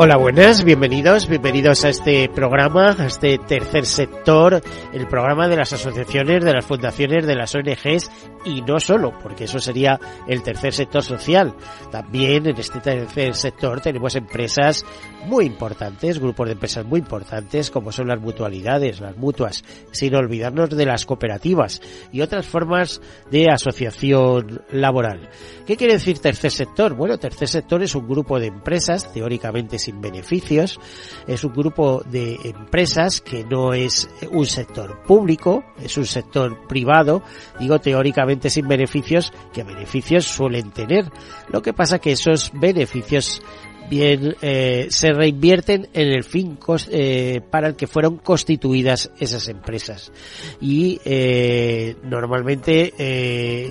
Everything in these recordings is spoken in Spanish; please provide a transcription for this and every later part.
Hola, buenas, bienvenidos, bienvenidos a este programa, a este tercer sector, el programa de las asociaciones, de las fundaciones, de las ONGs y no solo, porque eso sería el tercer sector social. También en este tercer sector tenemos empresas muy importantes, grupos de empresas muy importantes, como son las mutualidades, las mutuas, sin olvidarnos de las cooperativas y otras formas de asociación laboral. ¿Qué quiere decir tercer sector? Bueno, tercer sector es un grupo de empresas, teóricamente sin beneficios, es un grupo de empresas que no es un sector público, es un sector privado, digo teóricamente sin beneficios, que beneficios suelen tener. Lo que pasa que esos beneficios bien eh, se reinvierten en el fin eh, para el que fueron constituidas esas empresas y eh, normalmente eh,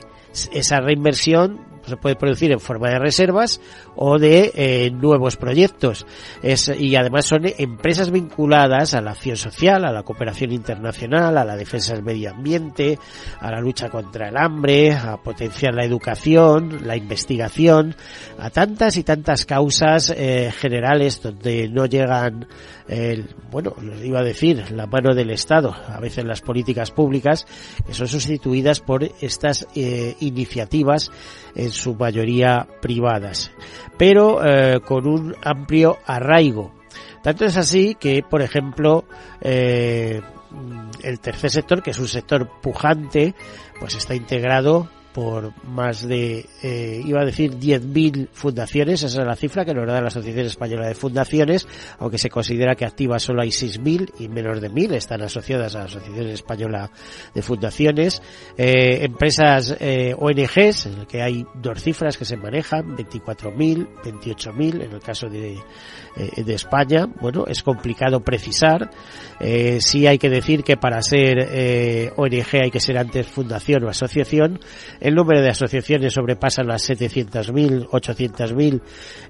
esa reinversión se puede producir en forma de reservas o de eh, nuevos proyectos. Es, y además son empresas vinculadas a la acción social, a la cooperación internacional, a la defensa del medio ambiente, a la lucha contra el hambre, a potenciar la educación, la investigación, a tantas y tantas causas eh, generales donde no llegan el, bueno, iba a decir, la mano del Estado, a veces las políticas públicas, que son sustituidas por estas eh, iniciativas en su mayoría privadas, pero eh, con un amplio arraigo. Tanto es así que, por ejemplo, eh, el tercer sector, que es un sector pujante, pues está integrado por más de, eh, iba a decir 10.000 fundaciones, esa es la cifra que nos da la Asociación Española de Fundaciones, aunque se considera que activas solo hay 6.000 y menos de 1.000 están asociadas a la Asociación Española de Fundaciones, eh, empresas eh, ONGs, en el que hay dos cifras que se manejan, 24.000, 28.000 en el caso de, de España, bueno, es complicado precisar, sí hay que decir que para ser ONG hay que ser antes fundación o asociación, el número de asociaciones sobrepasa las 700.000, 800.000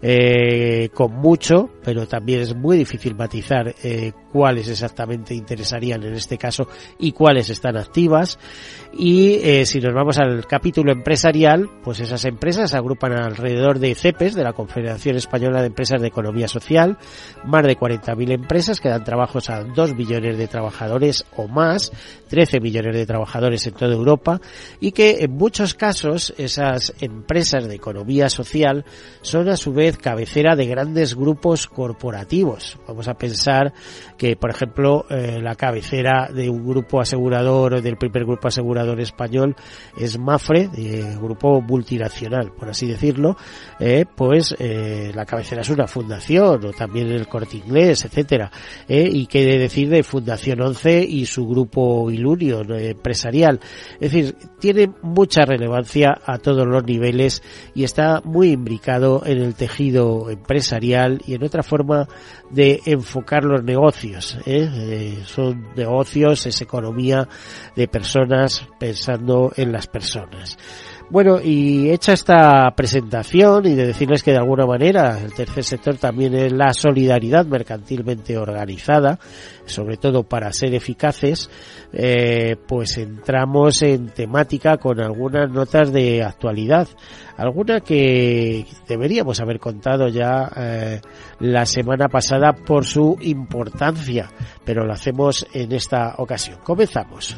eh, con mucho, pero también es muy difícil matizar eh, cuáles exactamente interesarían en este caso y cuáles están activas. Y eh, si nos vamos al capítulo empresarial, pues esas empresas agrupan alrededor de CEPES, de la Confederación Española de Empresas de Economía Social, más de 40.000 empresas que dan trabajos a 2 millones de trabajadores o más, 13 millones de trabajadores en toda Europa, y que en muchos casos esas empresas de economía social son a su vez cabecera de grandes grupos corporativos. Vamos a pensar que, por ejemplo, eh, la cabecera de un grupo asegurador, del primer grupo asegurador español, es Mafre, grupo multinacional, por así decirlo, eh, pues eh, la cabecera es una fundación, o también el corte inglés, etcétera, y qué decir de Fundación 11 y su grupo Ilunion empresarial. Es decir, tiene mucha relevancia a todos los niveles y está muy imbricado en el tejido empresarial y en otra forma de enfocar los negocios. ¿Eh? Eh, son negocios, es economía de personas pensando en las personas. Bueno, y hecha esta presentación y de decirles que de alguna manera el tercer sector también es la solidaridad mercantilmente organizada, sobre todo para ser eficaces, eh, pues entramos en temática con algunas notas de actualidad, alguna que deberíamos haber contado ya eh, la semana pasada por su importancia, pero lo hacemos en esta ocasión. Comenzamos.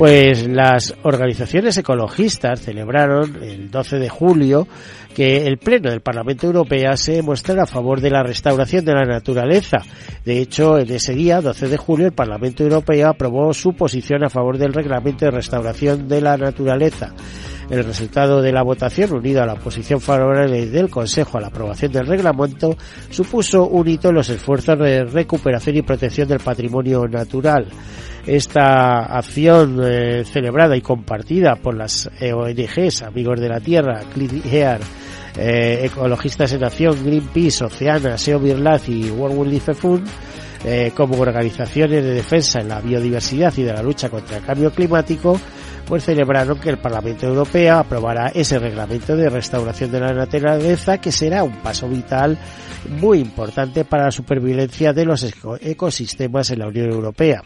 Pues las organizaciones ecologistas celebraron el 12 de julio que el Pleno del Parlamento Europeo se mostrara a favor de la restauración de la naturaleza. De hecho, en ese día, 12 de julio, el Parlamento Europeo aprobó su posición a favor del Reglamento de Restauración de la Naturaleza. El resultado de la votación, unido a la posición favorable del Consejo a la aprobación del reglamento, supuso un hito en los esfuerzos de recuperación y protección del patrimonio natural. Esta acción eh, celebrada y compartida por las eh, ONGs Amigos de la Tierra, Clean Air eh, Ecologistas en Acción, Greenpeace, Oceana, SEO Birlaz y World Wildlife Fund, eh, como organizaciones de defensa en la biodiversidad y de la lucha contra el cambio climático, pues celebraron que el Parlamento Europeo aprobará ese reglamento de restauración de la naturaleza que será un paso vital muy importante para la supervivencia de los ecosistemas en la Unión Europea.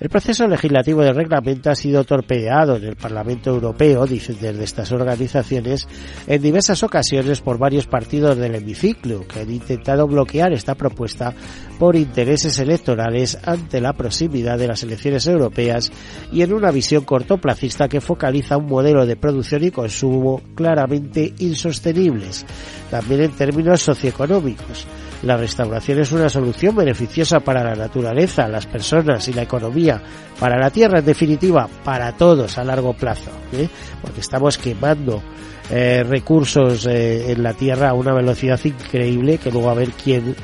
El proceso legislativo del reglamento ha sido torpedeado en el Parlamento Europeo, dicen desde estas organizaciones, en diversas ocasiones por varios partidos del hemiciclo que han intentado bloquear esta propuesta por intereses electorales ante la proximidad de las elecciones europeas y en una visión cortoplacista que focaliza un modelo de producción y consumo claramente insostenibles, también en términos socioeconómicos. La restauración es una solución beneficiosa para la naturaleza, las personas y la economía, para la tierra en definitiva, para todos a largo plazo, ¿eh? porque estamos quemando eh, recursos eh, en la tierra a una velocidad increíble que luego a ver quién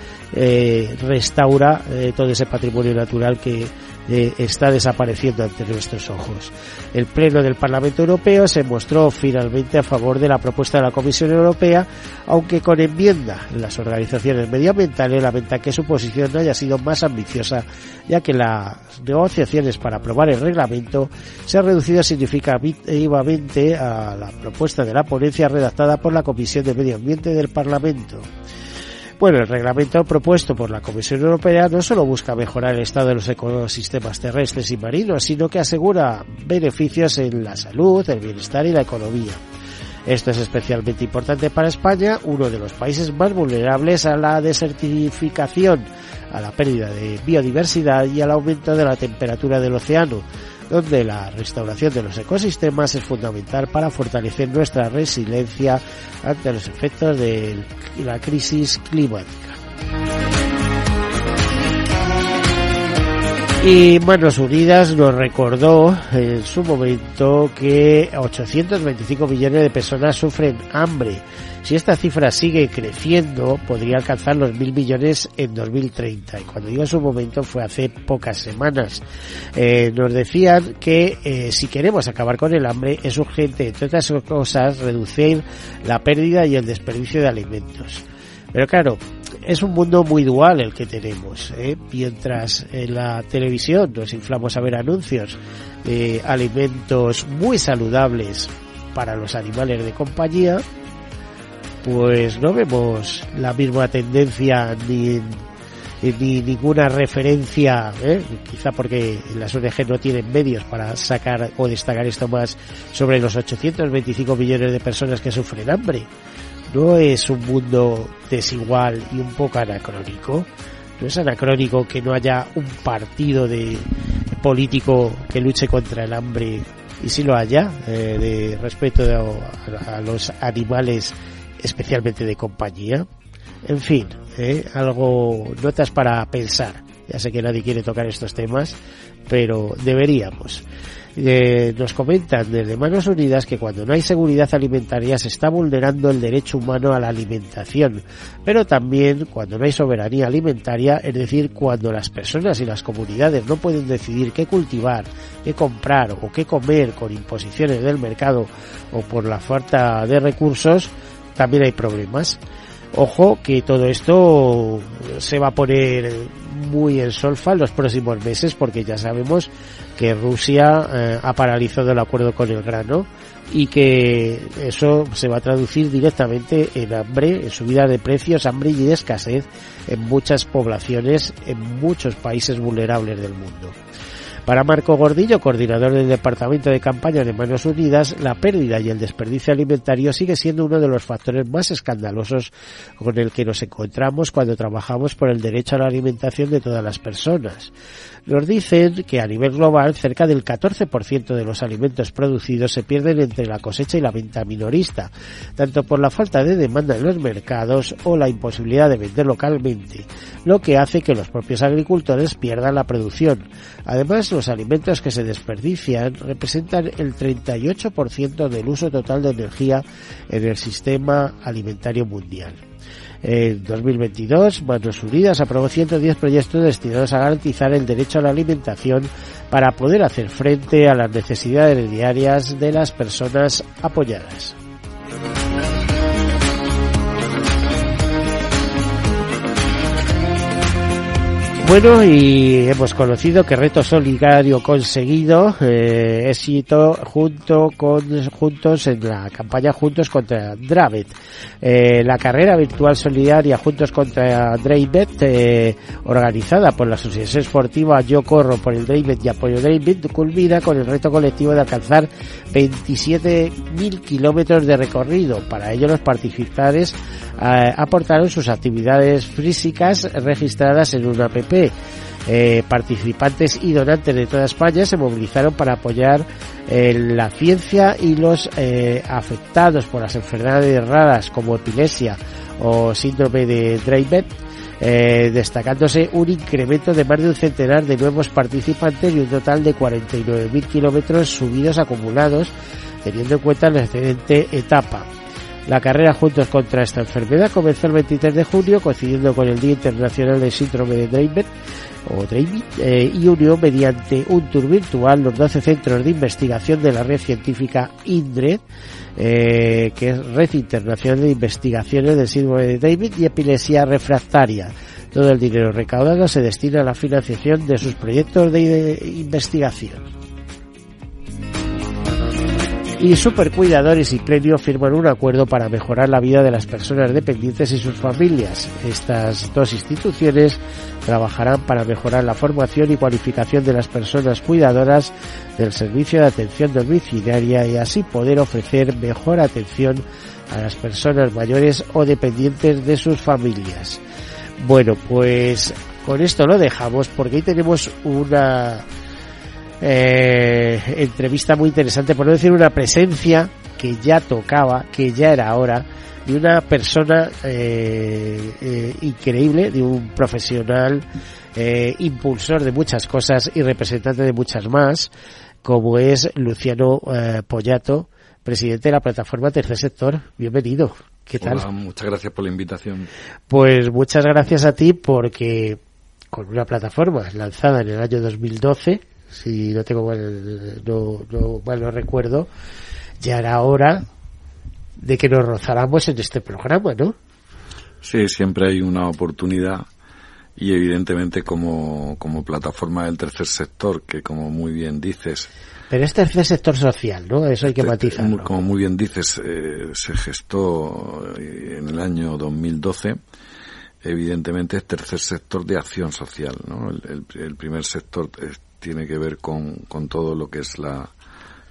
restaura todo ese patrimonio natural que está desapareciendo ante nuestros ojos. El Pleno del Parlamento Europeo se mostró finalmente a favor de la propuesta de la Comisión Europea, aunque con enmienda. Las organizaciones medioambientales lamentan que su posición no haya sido más ambiciosa, ya que las negociaciones para aprobar el reglamento se han reducido significativamente a la propuesta de la ponencia redactada por la Comisión de Medio Ambiente del Parlamento. Bueno, el reglamento propuesto por la Comisión Europea no solo busca mejorar el estado de los ecosistemas terrestres y marinos, sino que asegura beneficios en la salud, el bienestar y la economía. Esto es especialmente importante para España, uno de los países más vulnerables a la desertificación, a la pérdida de biodiversidad y al aumento de la temperatura del océano, donde la restauración de los ecosistemas es fundamental para fortalecer nuestra resiliencia ante los efectos de la crisis climática. Y Manos Unidas nos recordó en su momento que 825 millones de personas sufren hambre si esta cifra sigue creciendo, podría alcanzar los mil millones en 2030. Y cuando digo su momento fue hace pocas semanas. Eh, nos decían que eh, si queremos acabar con el hambre es urgente, entre otras cosas, reducir la pérdida y el desperdicio de alimentos. Pero claro, es un mundo muy dual el que tenemos. ¿eh? Mientras en la televisión nos inflamos a ver anuncios de alimentos muy saludables para los animales de compañía, pues no vemos la misma tendencia ni, ni ninguna referencia, ¿eh? quizá porque las ONG no tienen medios para sacar o destacar esto más sobre los 825 millones de personas que sufren hambre. No es un mundo desigual y un poco anacrónico. No es anacrónico que no haya un partido de político que luche contra el hambre y si lo haya, eh, de respeto a los animales especialmente de compañía. En fin, ¿eh? algo, notas para pensar. Ya sé que nadie quiere tocar estos temas, pero deberíamos. Eh, nos comentan desde Manos Unidas que cuando no hay seguridad alimentaria se está vulnerando el derecho humano a la alimentación, pero también cuando no hay soberanía alimentaria, es decir, cuando las personas y las comunidades no pueden decidir qué cultivar, qué comprar o qué comer con imposiciones del mercado o por la falta de recursos, también hay problemas. Ojo que todo esto se va a poner muy en solfa en los próximos meses porque ya sabemos que Rusia eh, ha paralizado el acuerdo con el grano y que eso se va a traducir directamente en hambre, en subida de precios, hambre y escasez en muchas poblaciones, en muchos países vulnerables del mundo. Para Marco Gordillo, coordinador del Departamento de Campaña de Manos Unidas, la pérdida y el desperdicio alimentario sigue siendo uno de los factores más escandalosos con el que nos encontramos cuando trabajamos por el derecho a la alimentación de todas las personas nos dicen que a nivel global cerca del 14% de los alimentos producidos se pierden entre la cosecha y la venta minorista, tanto por la falta de demanda en los mercados o la imposibilidad de vender localmente, lo que hace que los propios agricultores pierdan la producción. Además, los alimentos que se desperdician representan el 38% del uso total de energía en el sistema alimentario mundial. En 2022, Manos Unidas aprobó 110 proyectos destinados a garantizar el derecho a la alimentación para poder hacer frente a las necesidades diarias de las personas apoyadas. Bueno, y hemos conocido que reto solidario conseguido, eh, éxito junto con juntos en la campaña Juntos contra Dravet. Eh, la carrera virtual solidaria Juntos contra Dravet, eh, organizada por la Asociación Esportiva Yo Corro por el Dravet y Apoyo Dravet, culmina con el reto colectivo de alcanzar 27.000 kilómetros de recorrido. Para ello los participantes eh, aportaron sus actividades físicas registradas en una app eh, participantes y donantes de toda España se movilizaron para apoyar eh, la ciencia y los eh, afectados por las enfermedades raras como epilepsia o síndrome de Dravet, destacándose un incremento de más de un centenar de nuevos participantes y un total de 49.000 kilómetros subidos acumulados, teniendo en cuenta la excelente etapa. La carrera Juntos contra esta enfermedad comenzó el 23 de junio, coincidiendo con el Día Internacional del Síndrome de Dravet o eh, y unió mediante un tour virtual los 12 centros de investigación de la red científica INDRE, eh, que es Red Internacional de Investigaciones del Síndrome de David y Epilepsia Refractaria. Todo el dinero recaudado se destina a la financiación de sus proyectos de investigación y Supercuidadores y Plenio firman un acuerdo para mejorar la vida de las personas dependientes y sus familias. Estas dos instituciones trabajarán para mejorar la formación y cualificación de las personas cuidadoras del servicio de atención domiciliaria y así poder ofrecer mejor atención a las personas mayores o dependientes de sus familias. Bueno, pues con esto lo dejamos porque hoy tenemos una eh, entrevista muy interesante, por no decir una presencia que ya tocaba, que ya era hora, de una persona eh, eh, increíble, de un profesional eh, impulsor de muchas cosas y representante de muchas más, como es Luciano eh, Pollato, presidente de la plataforma Tercer Sector. Bienvenido. ¿Qué tal? Hola, muchas gracias por la invitación. Pues muchas gracias a ti porque con una plataforma lanzada en el año 2012 si no tengo mal, no, no, mal no recuerdo, ya era hora de que nos rozáramos en este programa, ¿no? Sí, siempre hay una oportunidad y evidentemente como, como plataforma del tercer sector, que como muy bien dices... Pero es tercer sector social, ¿no? Eso hay que matizar. Como muy bien dices, eh, se gestó en el año 2012 evidentemente es tercer sector de acción social, ¿no? El, el, el primer sector tiene que ver con, con todo lo que es la,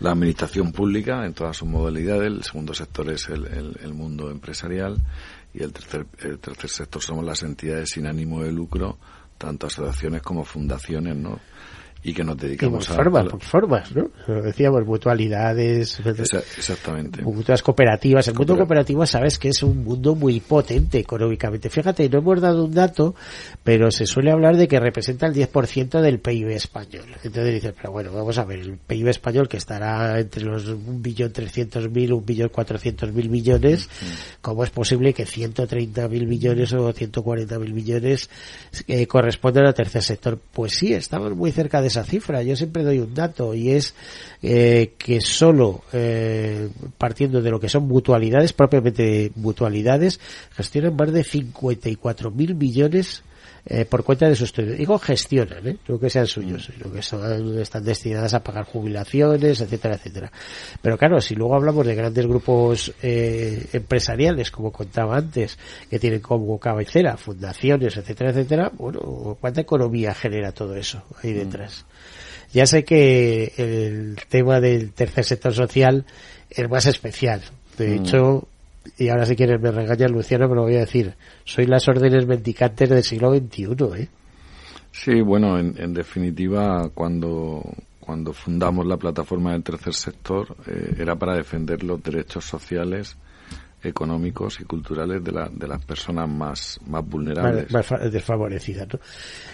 administración pública en todas sus modalidades, el segundo sector es el, el, el, mundo empresarial y el tercer, el tercer sector somos las entidades sin ánimo de lucro, tanto asociaciones como fundaciones, ¿no? Y que nos dedicamos a... Formas, por formas, ¿no? Lo decíamos, mutualidades, exactamente. mutuas cooperativas. El mundo cooperativo sabes que es un mundo muy potente económicamente. Fíjate, no hemos dado un dato, pero se suele hablar de que representa el 10% del PIB español. Entonces dices, pero bueno, vamos a ver, el PIB español que estará entre los 1.300.000, 1.400.000 millones, uh -huh. ¿cómo es posible que 130.000 millones o 140.000 millones eh, correspondan al tercer sector? Pues sí, estamos muy cerca de esa cifra. Yo siempre doy un dato y es eh, que solo eh, partiendo de lo que son mutualidades, propiamente mutualidades, gestionan más de 54 mil millones eh, por cuenta de sus digo gestionan ¿eh? no que sean suyos sino que son, están destinadas a pagar jubilaciones etcétera etcétera pero claro si luego hablamos de grandes grupos eh, empresariales como contaba antes que tienen como cabecera fundaciones etcétera etcétera bueno cuánta economía genera todo eso ahí detrás mm. ya sé que el tema del tercer sector social es más especial de mm. hecho y ahora si quieres me regaña Luciano, me lo voy a decir, soy las órdenes mendicantes del siglo XXI, ¿eh? Sí, bueno, en, en definitiva, cuando, cuando fundamos la plataforma del tercer sector, eh, era para defender los derechos sociales, económicos y culturales de, la, de las personas más, más vulnerables. Más, más desfavorecidas, ¿no?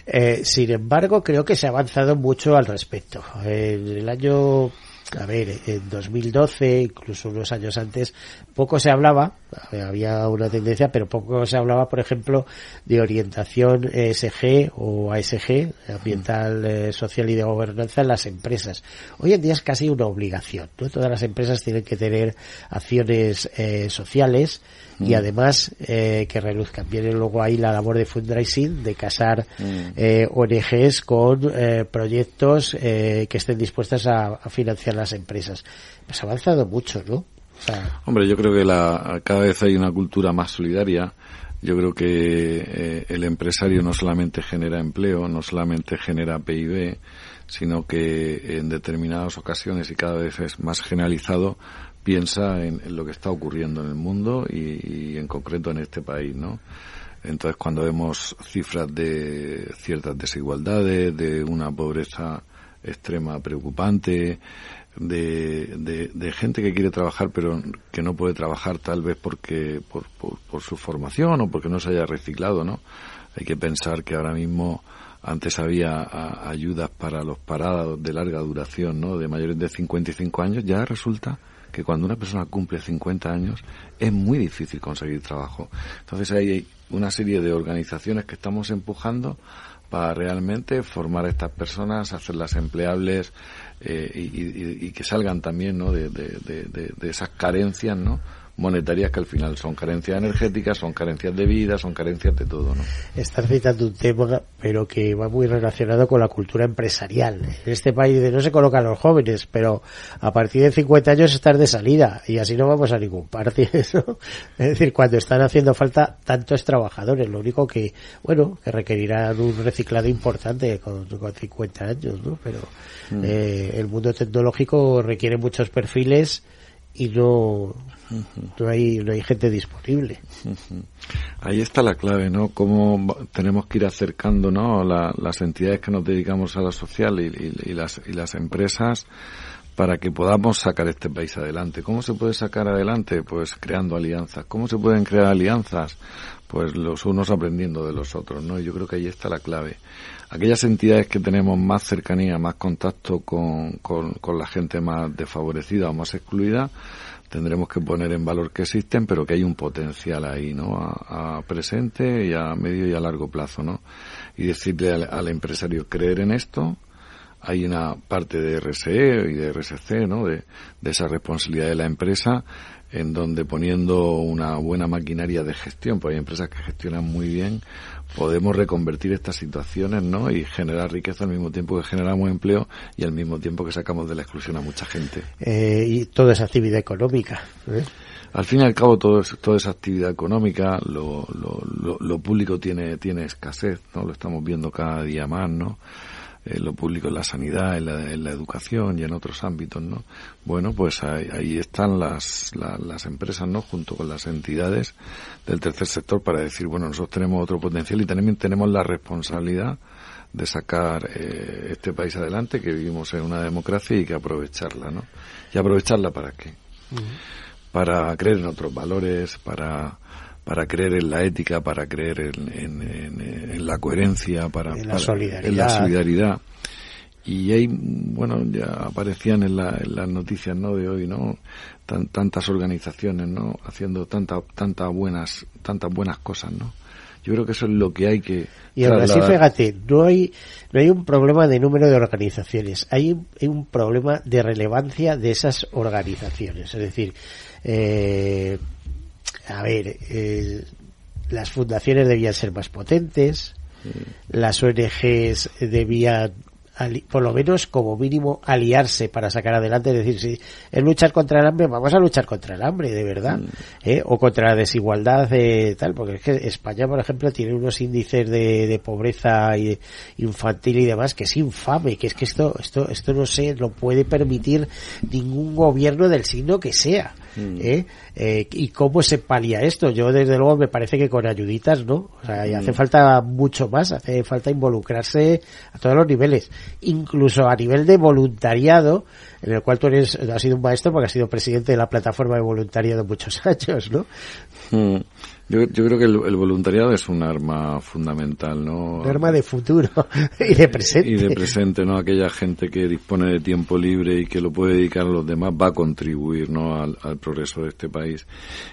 Eh, sin embargo, creo que se ha avanzado mucho al respecto. En el año a ver, en 2012, incluso unos años antes, poco se hablaba, había una tendencia, pero poco se hablaba, por ejemplo, de orientación ESG o ASG, ambiental, eh, social y de gobernanza en las empresas. Hoy en día es casi una obligación, ¿no? Todas las empresas tienen que tener acciones eh, sociales, y además eh, que reluzcan. Viene luego ahí la labor de fundraising, de casar mm. eh, ONGs con eh, proyectos que estén dispuestas a, financiar las empresas. Pues ha avanzado mucho, ¿no? Hombre, yo creo que la, cada vez hay una cultura más solidaria. Yo creo que el empresario no solamente genera empleo, no solamente genera PIB, sino que en determinadas ocasiones y cada vez es más generalizado, piensa en, lo que está ocurriendo en el mundo y, en concreto en este país, ¿no? Entonces, cuando vemos cifras de ciertas desigualdades, de una pobreza extrema preocupante, de, gente que quiere trabajar pero que no puede trabajar tal vez porque por, por, su formación o porque no se haya reciclado, ¿no? Hay que pensar que ahora mismo antes había ayudas para los parados de larga duración, ¿no? De mayores de 55 años, ya resulta que cuando una persona cumple 50 años es muy difícil conseguir trabajo. Entonces hay una serie de organizaciones que estamos empujando para realmente formar a estas personas, hacerlas empleables eh, y, que salgan también ¿no? de, de esas carencias ¿no? Monetarias que al final son carencias energéticas, son carencias de vida, son carencias de todo, ¿no? Estás citando un tema, pero que va muy relacionado con la cultura empresarial. En este país no se colocan los jóvenes, pero a partir de 50 años estás de salida y así no vamos a ningún parte, Es decir, cuando están haciendo falta tantos trabajadores, lo único que, bueno, que requerirán un reciclado importante con, 50 años, ¿no? Pero mm. eh, el mundo tecnológico requiere muchos perfiles y no, no hay, no hay gente disponible. Ahí está la clave, ¿no? Cómo tenemos que ir acercando, ¿no? las entidades que nos dedicamos a la social y, las, y las empresas para que podamos sacar este país adelante. ¿Cómo se puede sacar adelante? Pues creando alianzas. ¿Cómo se pueden crear alianzas? Pues los unos aprendiendo de los otros, ¿no? yo creo que ahí está la clave. Aquellas entidades que tenemos más cercanía, más contacto con, con, con la gente más desfavorecida o más excluida, tendremos que poner en valor que existen, pero que hay un potencial ahí, ¿no? A, presente y a medio y a largo plazo, ¿no? Y decirle al, empresario creer en esto, hay una parte de RSE y de RSC, ¿no? De, de esa responsabilidad de la empresa, en donde poniendo una buena maquinaria de gestión, pues hay empresas que gestionan muy bien, podemos reconvertir estas situaciones, ¿no? Y generar riqueza al mismo tiempo que generamos empleo y al mismo tiempo que sacamos de la exclusión a mucha gente. Eh, y toda esa actividad económica. ¿eh? Al fin y al cabo, todo toda esa actividad económica, lo, lo, lo, público tiene, tiene escasez, ¿no? Lo estamos viendo cada día más, ¿no? En lo público, en la sanidad, en la, educación y en otros ámbitos, ¿no? Bueno, pues ahí, están las, las empresas, ¿no? Junto con las entidades del tercer sector para decir, bueno, nosotros tenemos otro potencial y también tenemos la responsabilidad de sacar eh, este país adelante, que vivimos en una democracia y que aprovecharla, ¿no? ¿Y aprovecharla para qué? Para creer en otros valores, para para creer en la ética, para creer en, la coherencia, para, en la, solidaridad. en la solidaridad. Y ahí, bueno, ya aparecían en, las noticias, ¿no? De hoy, ¿no? tantas organizaciones, ¿no? Haciendo tantas tantas buenas, tantas buenas cosas, ¿no? Yo creo que eso es lo que hay que. Y ahora sí, fíjate, no hay, no hay un problema de número de organizaciones, hay un, problema de relevancia de esas organizaciones. Es decir, eh, a ver, eh, las fundaciones debían ser más potentes, las ONGs debían por lo menos como mínimo aliarse para sacar adelante, es decir, si es luchar contra el hambre, vamos a luchar contra el hambre, de verdad, mm. ¿eh? o contra la desigualdad de tal, porque es que España, por ejemplo, tiene unos índices de, de pobreza infantil y demás que es infame, que es que esto, esto, esto no se lo puede permitir ningún gobierno del signo que sea. Mm. ¿eh? ¿eh? ¿Y cómo se palía esto? Yo, desde luego, me parece que con ayuditas, ¿no? O sea, hace mm. falta mucho más, hace falta involucrarse a todos los niveles incluso a nivel de voluntariado, en el cual tú eres, has sido un maestro porque has sido presidente de la plataforma de voluntariado muchos años, ¿no? Mm. Yo, yo, creo que el, voluntariado es un arma fundamental, ¿no? Un arma de futuro y de presente. Y de presente, ¿no? Aquella gente que dispone de tiempo libre y que lo puede dedicar a los demás va a contribuir, ¿no? Al, al progreso de este país.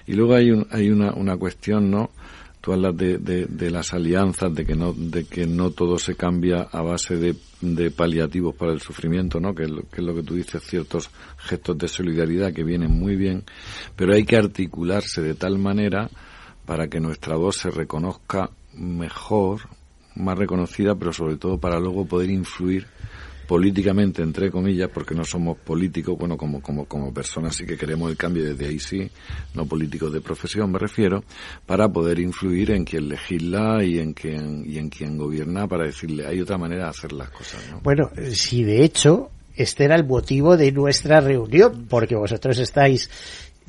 Y luego hay, un, hay una, una cuestión, ¿no? Tú hablas de, de, de, las alianzas, de que no, de que no todo se cambia a base de, de paliativos para el sufrimiento, ¿no? Que es, lo, que es lo que tú dices, ciertos gestos de solidaridad que vienen muy bien, pero hay que articularse de tal manera para que nuestra voz se reconozca mejor, más reconocida, pero sobre todo para luego poder influir políticamente, entre comillas, porque no somos políticos, bueno, como, como, como personas sí que queremos el cambio desde ahí sí, no políticos de profesión me refiero, para poder influir en quien legisla y en quien, y en quien gobierna para decirle, hay otra manera de hacer las cosas, ¿no? Bueno, si de hecho este era el motivo de nuestra reunión, porque vosotros estáis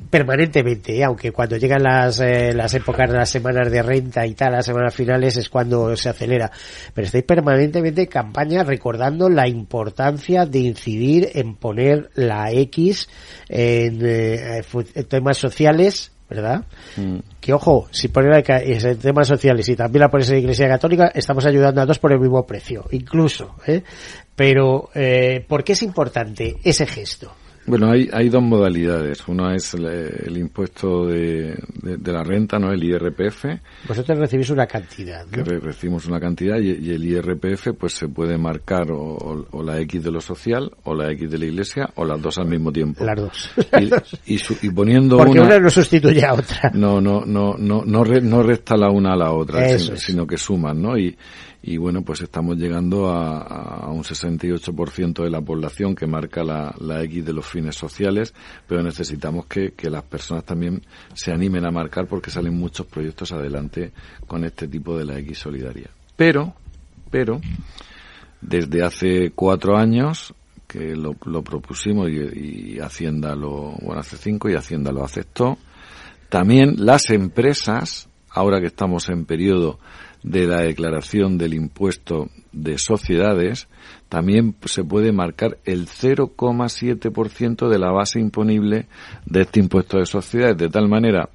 permanentemente, ¿eh? aunque cuando llegan las, eh, las épocas de las semanas de renta y tal, las semanas finales es cuando se acelera. Pero estoy permanentemente en campaña recordando la importancia de incidir en poner la X en, eh, en temas sociales ¿verdad? Mm. Que ojo, si pones en temas sociales y también la pones en la Iglesia Católica, estamos ayudando a dos por el mismo precio, incluso, ¿eh? Pero, eh, ¿por qué es importante ese gesto? Bueno, hay, hay dos modalidades. Una es el, impuesto de, de, la renta, ¿no? El IRPF. Vosotros recibís una cantidad, ¿no? Que recibimos una cantidad y, el IRPF pues se puede marcar o, la X de lo social o la X de la iglesia o las dos al mismo tiempo. Las dos. Y, y, poniendo Porque una, no sustituye a otra. No, no, no, no, no, no resta la una a la otra, sino, sino, que suman, ¿no? Y, y bueno, pues estamos llegando a, a un 68% de la población que marca la, X de los fines sociales, pero necesitamos que, que las personas también se animen a marcar porque salen muchos proyectos adelante con este tipo de la X solidaria. Pero, pero, desde hace cuatro años que lo, lo propusimos y, y, Hacienda lo, bueno, hace cinco y Hacienda lo aceptó, también las empresas, ahora que estamos en periodo de la declaración del impuesto de sociedades, también se puede marcar el 0,7% de la base imponible de este impuesto de sociedades, de tal manera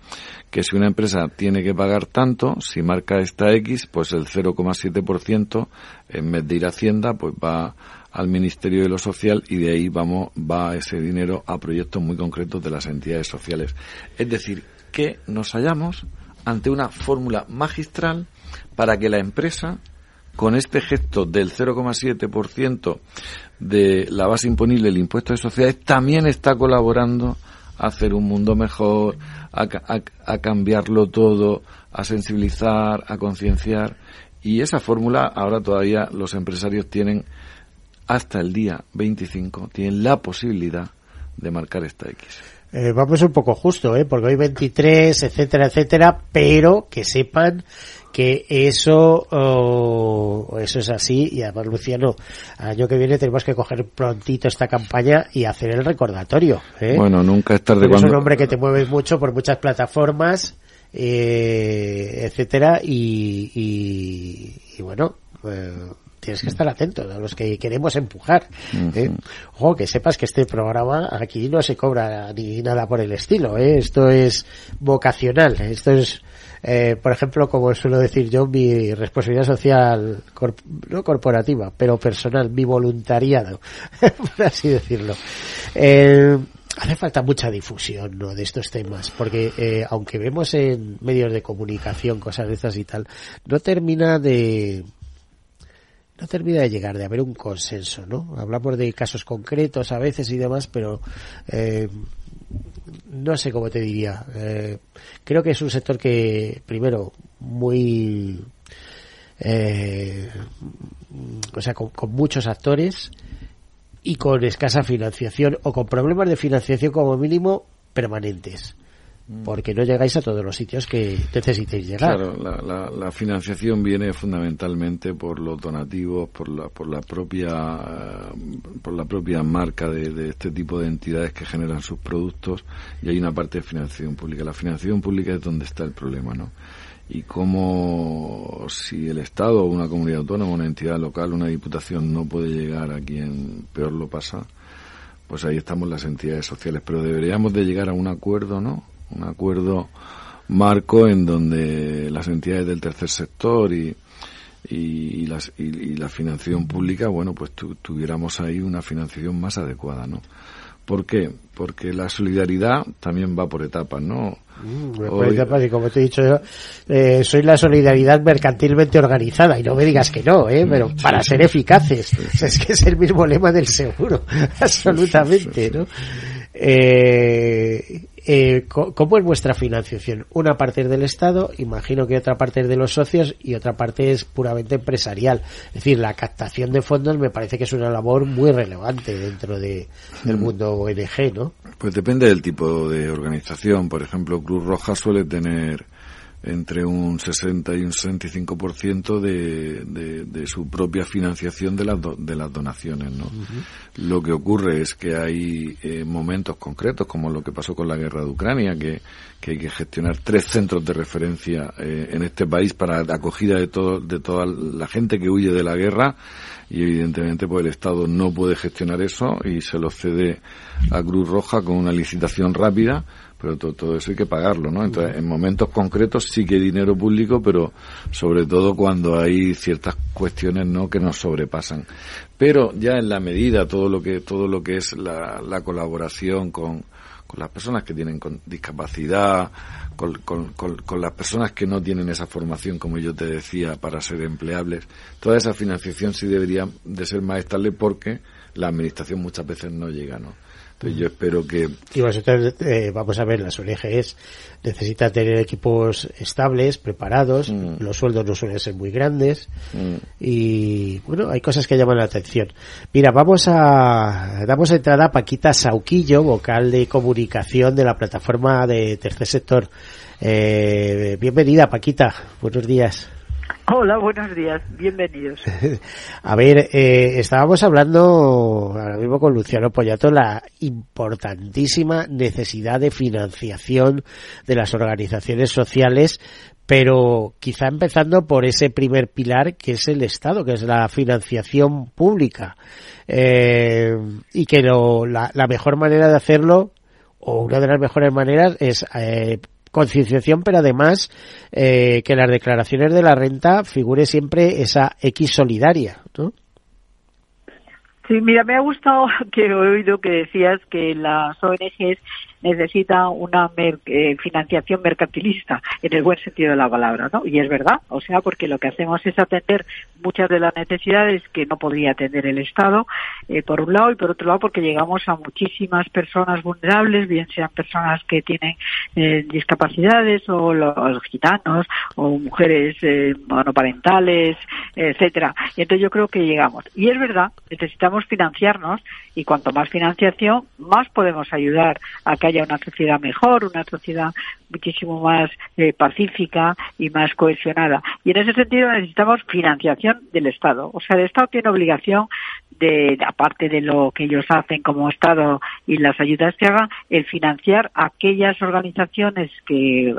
que si una empresa tiene que pagar tanto, si marca esta X, pues el 0,7% en vez de ir a Hacienda, pues va al Ministerio de lo Social y de ahí vamos, va ese dinero a proyectos muy concretos de las entidades sociales. Es decir, que nos hallamos ante una fórmula magistral para que la empresa, con este gesto del 0,7% de la base imponible del impuesto de sociedades, también está colaborando a hacer un mundo mejor, a, a cambiarlo todo, a sensibilizar, a concienciar. Y esa fórmula ahora todavía los empresarios tienen hasta el día 25, tienen la posibilidad de marcar esta X. Eh, vamos un poco justo, ¿eh? porque hoy 23, etcétera, etcétera, pero que sepan que eso oh, eso es así y además Luciano año que viene tenemos que coger prontito esta campaña y hacer el recordatorio ¿eh? bueno nunca es tarde cuando... es un hombre que te mueves mucho por muchas plataformas eh, etcétera y, y, y bueno eh, tienes que estar atento a los que queremos empujar. ¿eh? Ojo, que sepas que este programa aquí no se cobra ni nada por el estilo. ¿eh? Esto es vocacional. Esto es, eh, por ejemplo, como suelo decir yo, mi responsabilidad social, no corporativa, pero personal, mi voluntariado, por así decirlo. Eh, hace falta mucha difusión ¿no? de estos temas, porque eh, aunque vemos en medios de comunicación cosas de estas y tal, no termina de no termina de llegar, de haber un consenso, ¿no? Hablamos de casos concretos a veces y demás, pero eh, no sé cómo te diría. Eh, creo que es un sector que, primero, muy... Eh, o sea, con, con muchos actores y con escasa financiación o con problemas de financiación como mínimo permanentes. Mm. porque no llegáis a todos los sitios que necesitéis llegar. Claro, la, la, financiación viene fundamentalmente por los donativos, por la, por la propia, por la propia marca de, de, este tipo de entidades que generan sus productos y hay una parte de financiación pública. La financiación pública es donde está el problema, ¿no? Y como si el Estado una comunidad autónoma, una entidad local, una diputación no puede llegar a quien peor lo pasa, pues ahí estamos las entidades sociales. Pero deberíamos de llegar a un acuerdo, ¿no? Un acuerdo marco en donde las entidades del tercer sector y, y, las, y, la financiación pública, bueno, pues tuviéramos ahí una financiación más adecuada, ¿no? ¿Por qué? Porque la solidaridad también va por etapas, ¿no? Mm, etapas y como te he dicho yo, eh, soy la solidaridad mercantilmente organizada y no me digas que no, ¿eh? Pero para ser eficaces, es que es el mismo lema del seguro, absolutamente, ¿no? Eh, eh, ¿Cómo es vuestra financiación? Una parte es del Estado, imagino que otra parte es de los socios y otra parte es puramente empresarial. Es decir, la captación de fondos me parece que es una labor muy relevante dentro de, del mundo ONG, ¿no? Pues depende del tipo de organización. Por ejemplo, Cruz Roja suele tener entre un 60 y un 65% de, de, de su propia financiación de las, de las donaciones. ¿no? Lo que ocurre es que hay eh, momentos concretos, como lo que pasó con la guerra de Ucrania, que, que hay que gestionar tres centros de referencia eh, en este país para la acogida de, todo, de toda la gente que huye de la guerra y evidentemente pues el Estado no puede gestionar eso y se lo cede a Cruz Roja con una licitación rápida pero todo, eso hay que pagarlo, ¿no? Entonces, en momentos concretos sí que hay dinero público, pero sobre todo cuando hay ciertas cuestiones, ¿no? Que nos sobrepasan. Pero ya en la medida, todo lo que, todo lo que es la, la colaboración con, con las personas que tienen con discapacidad, con, con, con, las personas que no tienen esa formación, como yo te decía, para ser empleables, toda esa financiación sí debería de ser más estable porque la administración muchas veces no llega, ¿no? Yo espero que... Y vosotros, eh, vamos a ver, las ONGs necesitan tener equipos estables, preparados, mm. los sueldos no suelen ser muy grandes mm. y, bueno, hay cosas que llaman la atención. Mira, vamos a... Damos entrada a Paquita Sauquillo, vocal de comunicación de la plataforma de Tercer Sector. Eh, bienvenida, Paquita. Buenos días. Hola, buenos días, bienvenidos. A ver, eh, estábamos hablando ahora mismo con Luciano Pollato la importantísima necesidad de financiación de las organizaciones sociales, pero quizá empezando por ese primer pilar que es el Estado, que es la financiación pública, eh, y que la, la, mejor manera de hacerlo o una de las mejores maneras es eh, concienciación, pero además eh, que las declaraciones de la renta figure siempre esa X solidaria, ¿no? Sí, mira, me ha gustado que he oído que decías que las ONGs necesita una eh, financiación mercantilista en el buen sentido de la palabra, ¿no? Y es verdad, o sea, porque lo que hacemos es atender muchas de las necesidades que no podría atender el Estado, eh, por un lado, y por otro lado porque llegamos a muchísimas personas vulnerables, bien sean personas que tienen eh, discapacidades o los, gitanos o mujeres monoparentales, etcétera. Y entonces yo creo que llegamos. Y es verdad, necesitamos financiarnos y cuanto más financiación, más podemos ayudar a que haya una sociedad mejor, una sociedad muchísimo más eh, pacífica y más cohesionada. Y en ese sentido necesitamos financiación del Estado. O sea, el Estado tiene obligación de, aparte de lo que ellos hacen como Estado y las ayudas que hagan, el financiar aquellas organizaciones que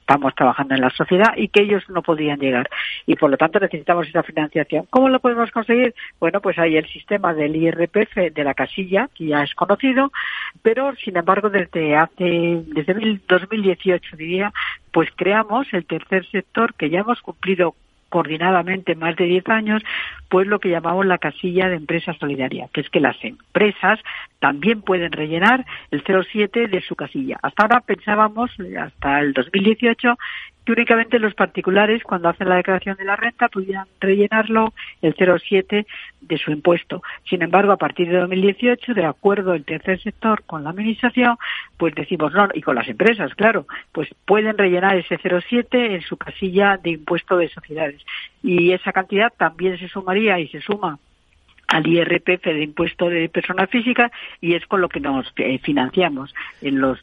estamos trabajando en la sociedad y que ellos no podían llegar. Y por lo tanto necesitamos esa financiación. ¿Cómo lo podemos conseguir? Bueno, pues hay el sistema del IRPF de la casilla, que ya es conocido, pero sin embargo desde hace, desde 2018 pues creamos el tercer sector que ya hemos cumplido coordinadamente más de 10 años, pues lo que llamamos la casilla de empresa solidaria, que es que las empresas también pueden rellenar el 07 de su casilla. Hasta ahora pensábamos, hasta el 2018, que únicamente los particulares, cuando hacen la declaración de la renta, pudieran rellenarlo el 07 de su impuesto. Sin embargo, a partir de 2018, de acuerdo el tercer sector con la Administración, pues decimos no, y con las empresas, claro, pues pueden rellenar ese 07 en su casilla de impuesto de sociedades. Y esa cantidad también se sumaría y se suma al IRPF de impuesto de persona física y es con lo que nos eh, financiamos en los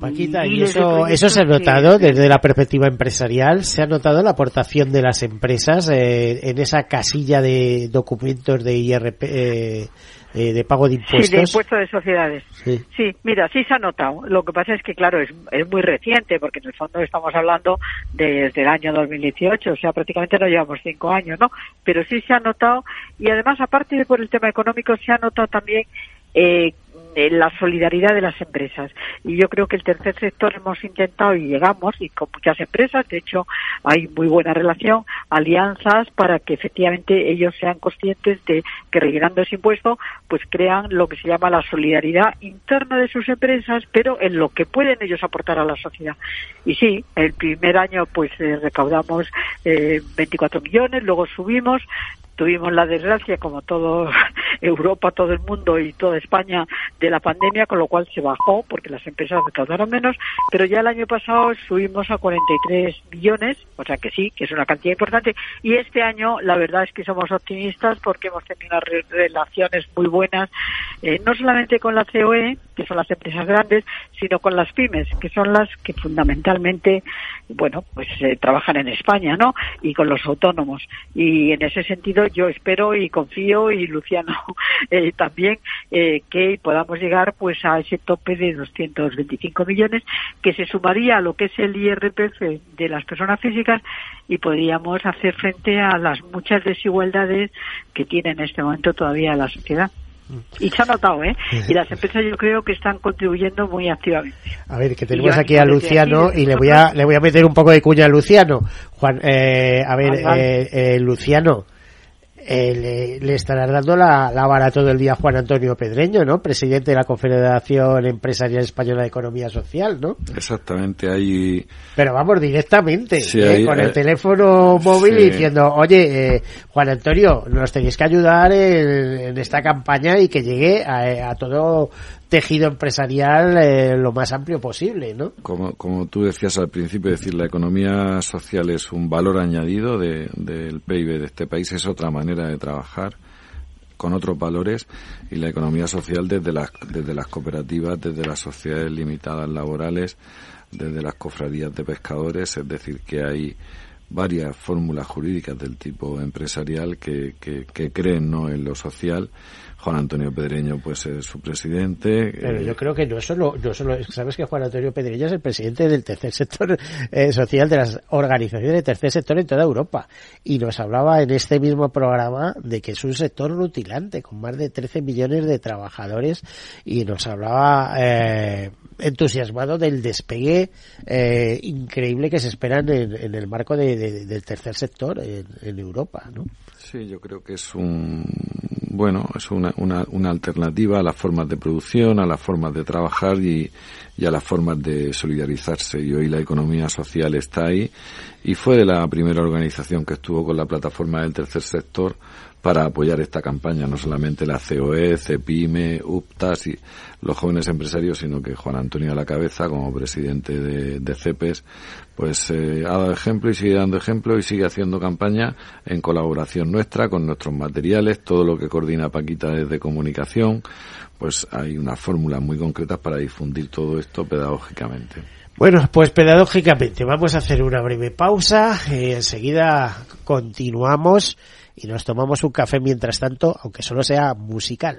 Paquita, y eso, eso se ha notado desde la perspectiva empresarial, se ha notado la aportación de las empresas eh, en esa casilla de documentos de IRPF eh, eh, de pago de impuestos. Sí, de impuesto de sociedades. Sí. mira, sí se ha notado. Lo que pasa es que, claro, es, es muy reciente, porque en el fondo estamos hablando desde el año 2018, o sea, prácticamente no llevamos cinco años, ¿no? Pero sí se ha notado, y además, aparte de por el tema económico, se ha notado también eh, la solidaridad de las empresas. Y yo creo que el tercer sector hemos intentado y llegamos, y con muchas empresas, de hecho hay muy buena relación, alianzas para que efectivamente ellos sean conscientes de que rellenando ese impuesto, pues crean lo que se llama la solidaridad interna de sus empresas, pero en lo que pueden ellos aportar a la sociedad. Y sí, el primer año pues eh, recaudamos eh, 24 millones, luego subimos, tuvimos la desgracia, como todo Europa, todo el mundo y toda España, de la pandemia, con lo cual se bajó porque las empresas recaudaron menos, pero ya el año pasado subimos a 43 millones, o sea que sí, que es una cantidad importante, y este año la verdad es que somos optimistas porque hemos tenido relaciones muy buenas, eh, no solamente con la COE, que son las empresas grandes, sino con las pymes, que son las que fundamentalmente, bueno, pues eh, trabajan en España, ¿no? Y con los autónomos. Y en ese sentido yo espero y confío y Luciano eh, también eh, que podamos llegar pues a ese tope de 225 millones que se sumaría a lo que es el IRPF de las personas físicas y podríamos hacer frente a las muchas desigualdades que tiene en este momento todavía la sociedad. Y se ha notado, ¿eh? Y las empresas yo creo que están contribuyendo muy activamente. A ver, que tenemos aquí a Luciano y le voy a le voy a meter un poco de cuña a Luciano. Juan, eh, a ver, eh, eh, Luciano, eh, le, le, estarás dando la, la vara todo el día a Juan Antonio Pedreño, ¿no? Presidente de la Confederación Empresarial Española de Economía Social, ¿no? Exactamente, ahí... Pero vamos directamente, sí, ¿eh? con el eh, teléfono móvil sí. diciendo, oye, eh, Juan Antonio, nos tenéis que ayudar en, en esta campaña y que llegue a, a todo tejido empresarial eh, lo más amplio posible, ¿no? Como, como tú decías al principio, decir, la economía social es un valor añadido de, del PIB de este país, es otra manera de trabajar con otros valores y la economía social desde las, desde las cooperativas, desde las sociedades limitadas laborales, desde las cofradías de pescadores, es decir, que hay varias fórmulas jurídicas del tipo empresarial que, que, que creen ¿no? en lo social Juan Antonio Pedreño pues es su presidente. Pero eh, yo creo que no solo, no solo, sabes que Juan Antonio Pedreño es el presidente del tercer sector eh, social de las organizaciones del tercer sector en toda Europa. Y nos hablaba en este mismo programa de que es un sector rutilante con más de 13 millones de trabajadores y nos hablaba eh, entusiasmado del despegue eh, increíble que se espera en, en el marco de, de, del tercer sector en, en Europa, ¿no? Sí, yo creo que es un bueno, es una, una, una, alternativa a las formas de producción, a las formas de trabajar y, y, a las formas de solidarizarse. Y hoy la economía social está ahí y fue de la primera organización que estuvo con la plataforma del tercer sector para apoyar esta campaña, no solamente la COE, CEPIME, UPTAS y los jóvenes empresarios, sino que Juan Antonio a la cabeza, como presidente de, de CEPES, pues eh, ha dado ejemplo y sigue dando ejemplo y sigue haciendo campaña en colaboración nuestra con nuestros materiales, todo lo que coordina Paquita desde comunicación, pues hay unas fórmulas muy concretas para difundir todo esto pedagógicamente. Bueno, pues pedagógicamente vamos a hacer una breve pausa y enseguida continuamos y nos tomamos un café mientras tanto, aunque solo sea musical.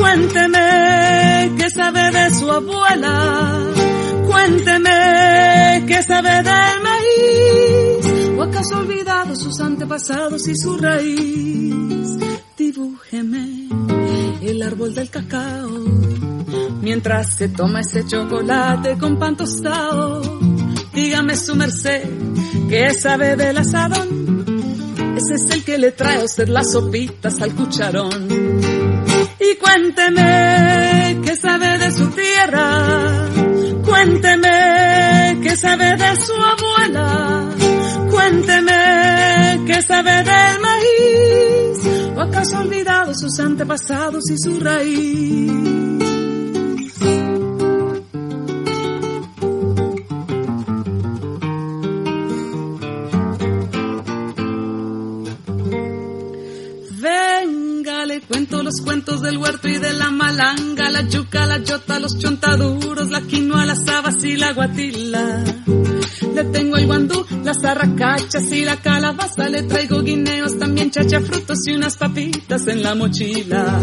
cuénteme qué sabe de su abuela, cuénteme qué sabe del maíz, o acaso ha olvidado sus antepasados y su raíz. Dibújeme el árbol del cacao, mientras se toma ese chocolate con pan tostado. Dígame su merced, ¿qué sabe del asadón? Ese es el que le trae a usted las sopitas al cucharón. Y cuénteme qué sabe de su tierra, cuénteme qué sabe de su abuela, cuénteme qué sabe del maíz, o acaso olvidado sus antepasados y su raíz. Los cuentos del huerto y de la malanga, la yuca, la yota, los chontaduros, la quinoa, las habas y la guatila. Le tengo el guandú, las arracachas y la calabaza, le traigo guineos, también chachafrutos y unas papitas en la mochila.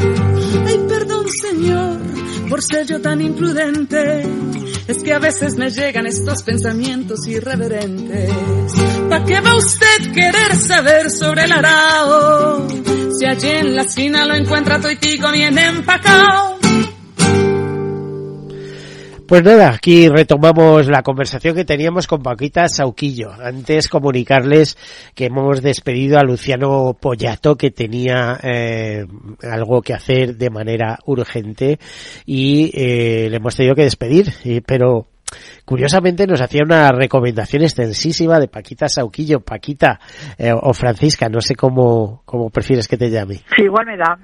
Ay, perdón señor, por ser yo tan imprudente, es que a veces me llegan estos pensamientos irreverentes. ¿Pa' qué va usted querer saber sobre el arao? Si allí en la esquina lo encuentra toitico bien empacado. Pues nada, aquí retomamos la conversación que teníamos con Paquita Sauquillo. Antes comunicarles que hemos despedido a Luciano Pollato que tenía eh, algo que hacer de manera urgente y eh, le hemos tenido que despedir, eh, pero curiosamente nos hacía una recomendación extensísima de Paquita Sauquillo, Paquita eh, o Francisca, no sé cómo, cómo prefieres que te llame. Sí, igual me da.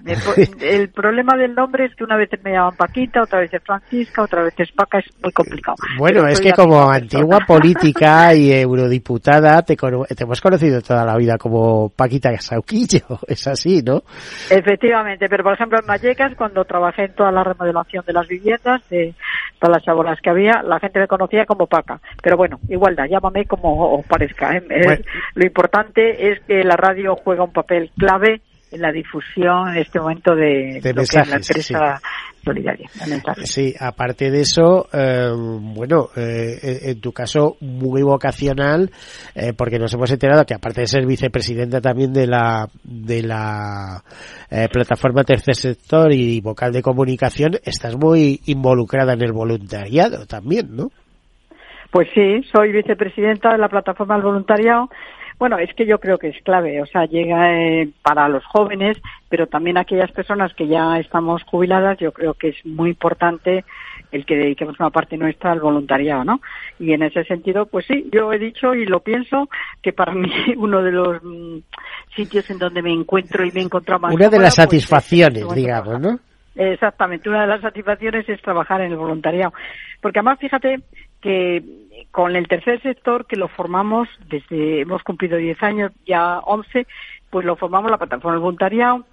El, problema del nombre es que una vez me llaman Paquita, otra vez es Francisca, otra vez es Paca, es muy complicado. Bueno, Pero es que como antigua persona. política y eurodiputada te, te hemos conocido toda la vida como Paquita Sauquillo, es así, ¿no? Efectivamente, pero por ejemplo en Vallecas, cuando trabajé en toda la remodelación de las viviendas, de todas las chabolas que había, la gente me conocía como Paca. Pero bueno, igualdad, llámame como os parezca. ¿eh? Bueno. Lo importante es que la radio juega un papel clave en la difusión en este momento de, De lo que es la mensajes, empresa solidaria. mensajes. Sí, aparte de eso, eh, bueno, eh, en tu caso muy vocacional, eh, porque nos hemos enterado que aparte de ser vicepresidenta también de la de la eh, plataforma Tercer Sector y vocal de comunicación, estás muy involucrada en el voluntariado también, ¿no? Pues sí, soy vicepresidenta de la plataforma del voluntariado. Bueno, es que yo creo que es clave, o sea, llega eh, para los jóvenes, pero también aquellas personas que ya estamos jubiladas, yo creo que es muy importante el que dediquemos una parte nuestra al voluntariado, ¿no? Y en ese sentido, pues sí, yo he dicho y lo pienso que para mí uno de los mm, sitios en donde me encuentro y me he encontrado más Una de las pues, satisfacciones, es- digamos, ¿no? Exactamente, una de las satisfacciones es trabajar en el voluntariado. Porque además, fíjate que con el tercer sector, que lo formamos desde, hemos cumplido 10 años, ya 11, pues lo formamos la plataforma del voluntariado,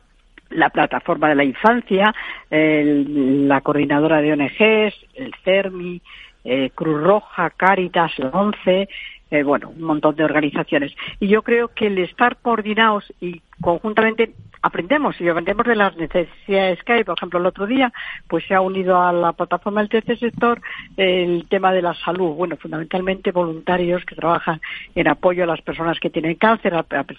la plataforma de la infancia, el- la coordinadora de ONGs, el CERMI, eh, Cruz Roja, Cáritas, la ONCE, eh, bueno, un montón de organizaciones. Y yo creo que el estar coordinados y conjuntamente aprendemos y aprendemos de las necesidades que hay. Por ejemplo, el otro día, pues se ha unido a la plataforma del tercer sector el tema de la salud. Bueno, fundamentalmente voluntarios que trabajan en apoyo a las personas que tienen cáncer,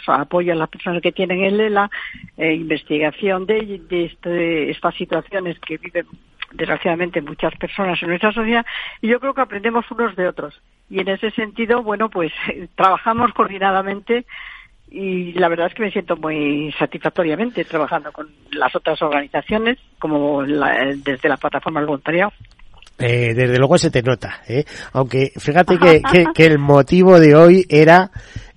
apoyo a las personas que tienen el ELA, eh, investigación de, de este- estas situaciones que viven desgraciadamente muchas personas en nuestra sociedad y yo creo que aprendemos unos de otros y en ese sentido bueno pues trabajamos coordinadamente y la verdad es que me siento muy satisfactoriamente trabajando con las otras organizaciones como la- desde la plataforma del voluntariado Eh, desde luego se te nota, ¿eh? aunque fíjate que, que el motivo de hoy era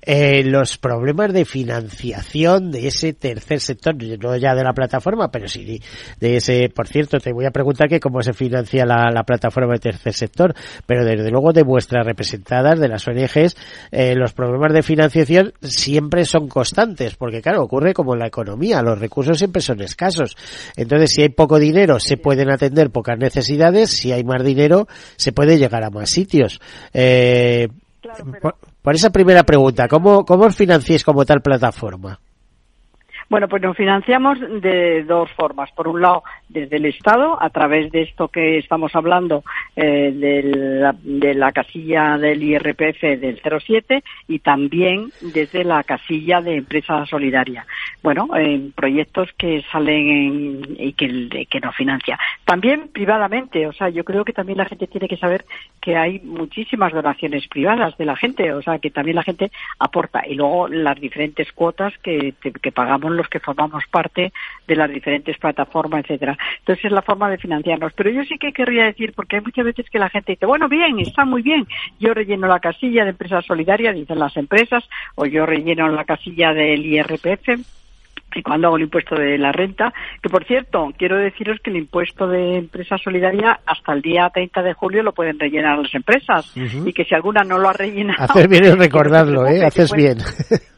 eh, los problemas de financiación de ese tercer sector, no ya de la plataforma, pero sí de ese, por cierto, te voy a preguntar que cómo se financia la, plataforma de tercer sector, pero desde luego de vuestras representadas, de las ONGs, eh, los problemas de financiación siempre son constantes, porque claro, ocurre como en la economía, los recursos siempre son escasos. Entonces, si hay poco dinero, se pueden atender pocas necesidades, si hay más dinero, se puede llegar a más sitios. Eh, por esa primera pregunta, ¿cómo, cómo como tal plataforma? Bueno, pues nos financiamos de dos formas. Por un lado, desde el Estado, a través de esto que estamos hablando, eh, de, la, casilla del IRPF del 07 y también desde la casilla de empresa solidaria. Bueno, en proyectos que salen y que, que nos financia. También privadamente, o sea, yo creo que también la gente tiene que saber que hay muchísimas donaciones privadas de la gente, o sea, que también la gente aporta. Y luego las diferentes cuotas que, que pagamos los que formamos parte de las diferentes plataformas, etcétera. Entonces es la forma de financiarnos. Pero yo sí que querría decir, porque hay muchas veces que la gente dice, bueno, bien, está muy bien, yo relleno la casilla de empresa solidaria, dicen las empresas, o yo relleno la casilla del IRPF, y cuando hago el impuesto de la renta, que por cierto, quiero deciros que el impuesto de empresa solidaria hasta el día 30 de julio lo pueden rellenar las empresas y que si alguna no lo ha rellenado... Haces bien en recordarlo, ¿eh? Haces bien.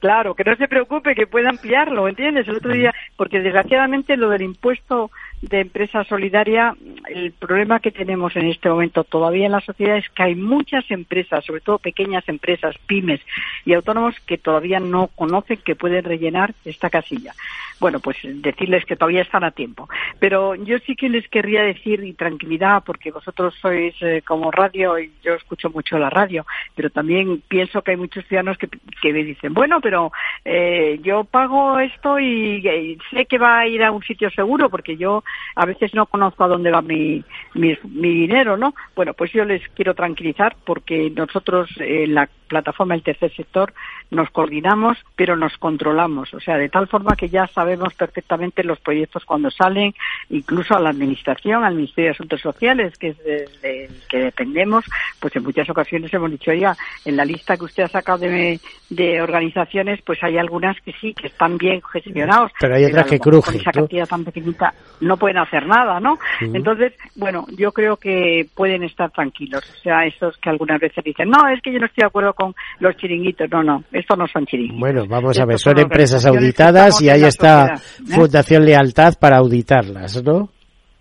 Claro, que no se preocupe, que pueda ampliarlo, ¿entiendes? El otro día, porque desgraciadamente lo del impuesto de empresa solidaria, el problema que tenemos en este momento todavía en la sociedad es que hay muchas empresas, sobre todo pequeñas empresas, pymes y autónomos que todavía no conocen que pueden rellenar esta casilla. Bueno, pues decirles que todavía están a tiempo. Pero yo sí que les querría decir, y tranquilidad, porque vosotros sois eh, como radio, y yo escucho mucho la radio, pero también pienso que hay muchos ciudadanos que, que me dicen, bueno, pero eh, yo pago esto y, sé que va a ir a un sitio seguro, porque yo a veces no conozco a dónde va mi, mi, dinero, ¿no? Bueno, pues yo les quiero tranquilizar porque nosotros en la plataforma del tercer sector nos coordinamos, pero nos controlamos, o sea, de tal forma que ya sabemos perfectamente los proyectos cuando salen, incluso a la Administración, al Ministerio de Asuntos Sociales, que es del que dependemos, pues en muchas ocasiones hemos dicho, oiga, en la lista que usted ha sacado de, de organizaciones, pues hay algunas que sí, que están bien gestionados. Pero hay otras que crujen. Con esa cantidad tan pequeñita no pueden hacer nada, ¿no? Entonces, bueno, yo creo que pueden estar tranquilos. O sea, esos que algunas veces dicen, no, es que yo no estoy de acuerdo con los chiringuitos. No, no, estos no son chiringuitos. Bueno, vamos a ver, son empresas auditadas y ahí está ¿eh? Fundación Lealtad para auditarlas, ¿no?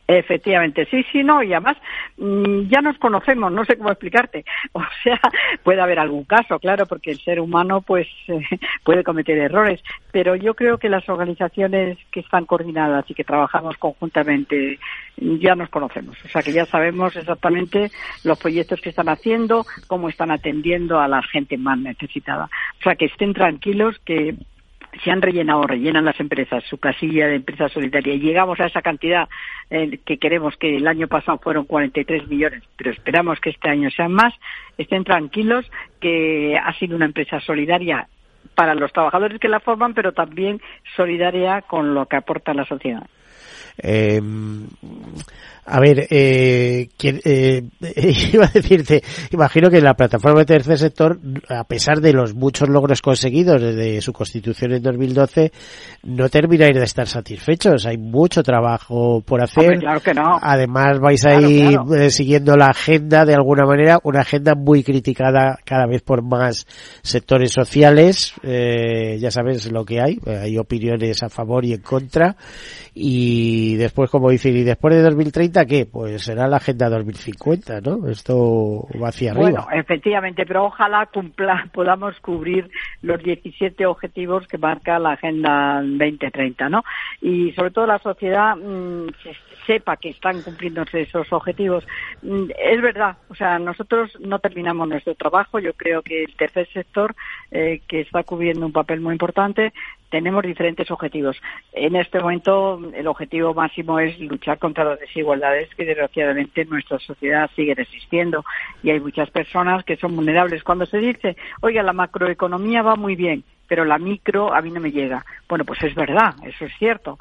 Efectivamente, sí, sí, no, y además mm, ya nos conocemos, no sé cómo explicarte. O sea, puede haber algún caso, claro, porque el ser humano pues puede cometer errores, pero yo creo que las organizaciones que están coordinadas y que trabajamos conjuntamente ya nos conocemos, o sea que ya sabemos exactamente los proyectos que están haciendo, cómo están atendiendo a la gente más necesitada. O sea que estén tranquilos que se han rellenado, rellenan las empresas su casilla de empresa solidaria y llegamos a esa cantidad eh, que queremos que el año pasado fueron 43 millones, pero esperamos que este año sean más, estén tranquilos que ha sido una empresa solidaria para los trabajadores que la forman, pero también solidaria con lo que aporta la sociedad. Eh, a ver, eh, eh, iba a decirte, imagino que la plataforma de tercer sector, a pesar de los muchos logros conseguidos desde su constitución en 2012, no termináis de estar satisfechos. Hay mucho trabajo por hacer. claro que no. Además, vais a ir eh, siguiendo la agenda de alguna manera, una agenda muy criticada cada vez por más sectores sociales. Eh, ya sabes lo que hay. Hay opiniones a favor y en contra. Y después, como dicen, y después de 2030, qué? Pues será la Agenda 2050, ¿no? Esto va hacia arriba. Bueno, efectivamente, pero ojalá cumpla, podamos cubrir los 17 objetivos que marca la Agenda 2030, ¿no? Y sobre todo la sociedad mm, sepa que están cumpliéndose esos objetivos. Mm, es verdad, o sea, nosotros no terminamos nuestro trabajo. Yo creo que el tercer sector, eh, que está cubriendo un papel muy importante, tenemos diferentes objetivos. En este momento, el objetivo máximo es luchar contra las desigualdades que desgraciadamente en nuestra sociedad siguen existiendo y hay muchas personas que son vulnerables. Cuando se dice, oiga, la macroeconomía va muy bien, pero la micro a mí no me llega. Bueno, pues es verdad, eso es cierto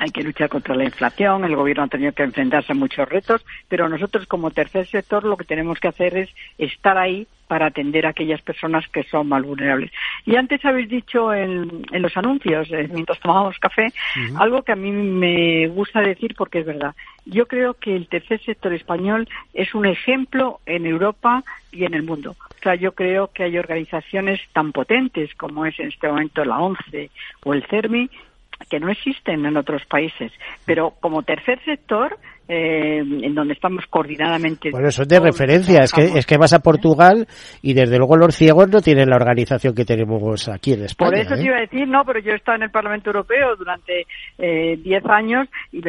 hay que luchar contra la inflación, el gobierno ha tenido que enfrentarse a muchos retos, pero nosotros como tercer sector lo que tenemos que hacer es estar ahí para atender a aquellas personas que son más vulnerables. Y antes habéis dicho en, los anuncios, eh, mientras tomábamos café, algo que a mí me gusta decir porque es verdad. Yo creo que el tercer sector español es un ejemplo en Europa y en el mundo. O sea, yo creo que hay organizaciones tan potentes como es en este momento la ONCE o el CERMI que no existen en otros países. Pero como tercer sector, eh, en donde estamos coordinadamente. Bueno, eso es de referencia. Es que, es que vas a Portugal y desde luego los ciegos no tienen la organización que tenemos aquí en España. Por eso te ¿eh? iba a decir, no, pero yo he estado en el Parlamento Europeo durante 10 eh, años y,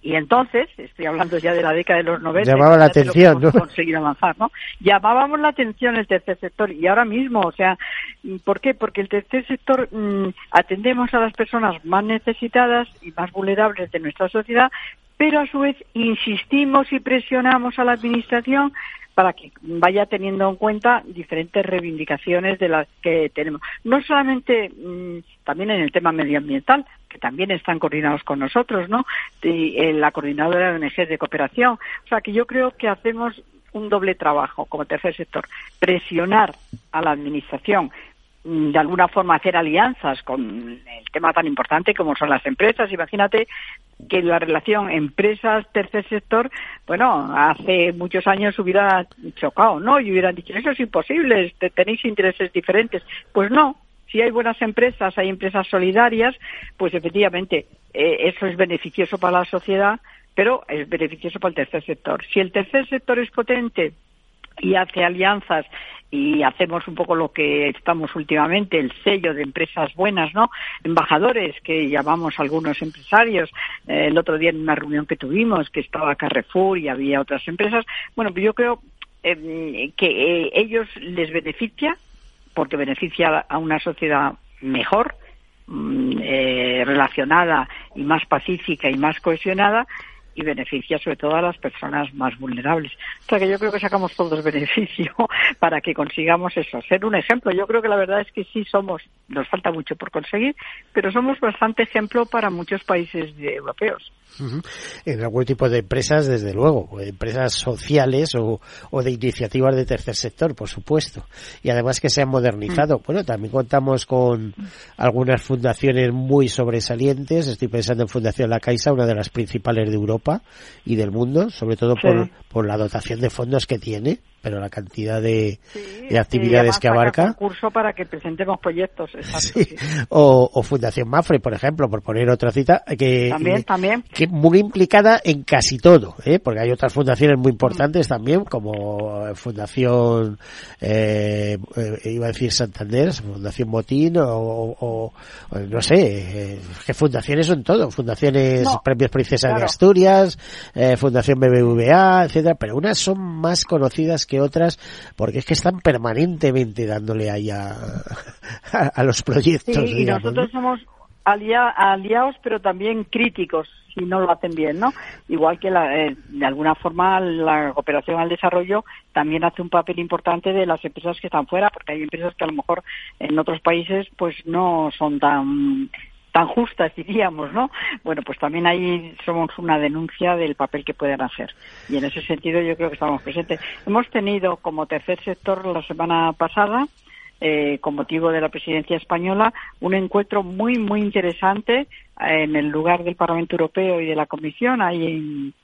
y, entonces, estoy hablando ya de la década de los 90. Llamaba la atención, ¿no? Conseguir avanzar, ¿no? Llamábamos la atención el tercer sector y ahora mismo, o sea, ¿por qué? Porque el tercer sector mm, atendemos a las personas más necesitadas y más vulnerables de nuestra sociedad, pero a su vez insistimos y presionamos a la Administración para que vaya teniendo en cuenta diferentes reivindicaciones de las que tenemos. No solamente mm, también en el tema medioambiental, que también están coordinados con nosotros, ¿no? en la coordinadora de ONG de cooperación. O sea, que yo creo que hacemos un doble trabajo como tercer sector. Presionar a la Administración de alguna forma hacer alianzas con el tema tan importante como son las empresas. Imagínate que la relación empresas-tercer sector, bueno, hace muchos años hubiera chocado, ¿no? Y hubieran dicho, eso es imposible, tenéis intereses diferentes. Pues no, si hay buenas empresas, hay empresas solidarias, pues efectivamente eh, eso es beneficioso para la sociedad, pero es beneficioso para el tercer sector. Si el tercer sector es potente y hace alianzas y hacemos un poco lo que estamos últimamente, el sello de empresas buenas, ¿no? Embajadores que llamamos algunos empresarios. Eh, el otro día en una reunión que tuvimos, que estaba Carrefour y había otras empresas. Bueno, yo creo eh, que eh, ellos les beneficia porque beneficia a una sociedad mejor, mm, relacionada y más pacífica y más cohesionada y beneficia sobre todo a las personas más vulnerables. O sea que yo creo que sacamos todos beneficio para que consigamos eso, ser un ejemplo. Yo creo que la verdad es que sí somos, nos falta mucho por conseguir, pero somos bastante ejemplo para muchos países europeos. En algún tipo de empresas, desde luego, empresas sociales o, de iniciativas de tercer sector, por supuesto. Y además que se han modernizado. Mm. Bueno, también contamos con algunas fundaciones muy sobresalientes. Estoy pensando en Fundación La Caixa, una de las principales de Europa y del mundo, sobre todo por, por la dotación de fondos que tiene pero la cantidad de, actividades que abarca. curso para que presentemos proyectos. o, Fundación Mafre, por ejemplo, por poner otra cita, que, también, también. que muy implicada en casi todo, ¿eh? porque hay otras fundaciones muy importantes también, como Fundación, eh, eh, iba a decir Santander, Fundación Motín, o, no sé, eh, qué fundaciones son todo, fundaciones Premios Princesa de Asturias, Fundación BBVA, etcétera, pero unas son más conocidas que otras, porque es que están permanentemente dándole ahí a, a, los proyectos. y nosotros somos aliados, pero también críticos si no lo hacen bien, ¿no? Igual que eh, de alguna forma la cooperación al desarrollo también hace un papel importante de las empresas que están fuera, porque hay empresas que a lo mejor en otros países pues no son tan tan justas, diríamos, ¿no? Bueno, pues también ahí somos una denuncia del papel que pueden hacer. Y en ese sentido yo creo que estamos presentes. Hemos tenido como tercer sector la semana pasada, eh, con motivo de la presidencia española, un encuentro muy, muy interesante en el lugar del Parlamento Europeo y de la Comisión, ahí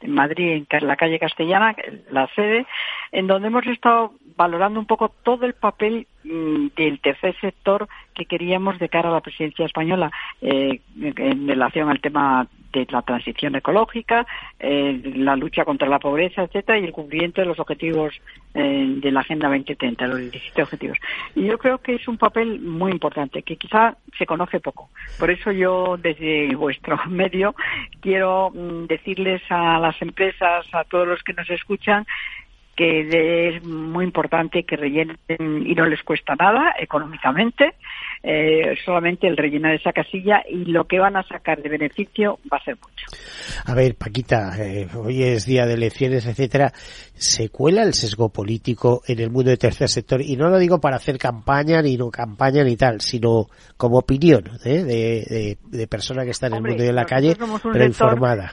en, Madrid, en la calle Castellana, la sede, en donde hemos estado valorando un poco todo el papel mm, del tercer sector que queríamos de cara a la presidencia española eh, en relación al tema de la transición ecológica, eh, la lucha contra la pobreza, etcétera, y el cumplimiento de los objetivos eh, de la Agenda 2030, los 17 objetivos. Y yo creo que es un papel muy importante, que quizá se conoce poco. Por eso yo, desde vuestro medio, quiero mm, decirles a las empresas, a todos los que nos escuchan, que es muy importante que rellenen y no les cuesta nada económicamente, eh, solamente el rellenar esa casilla y lo que van a sacar de beneficio va a ser mucho. A ver, Paquita, eh, hoy es día de elecciones, etcétera. ¿Se cuela el sesgo político en el mundo del tercer sector? Y no lo digo para hacer campaña, ni no campaña, ni tal, sino como opinión ¿eh? de, de, persona que está en el mundo de la calle, pero informada.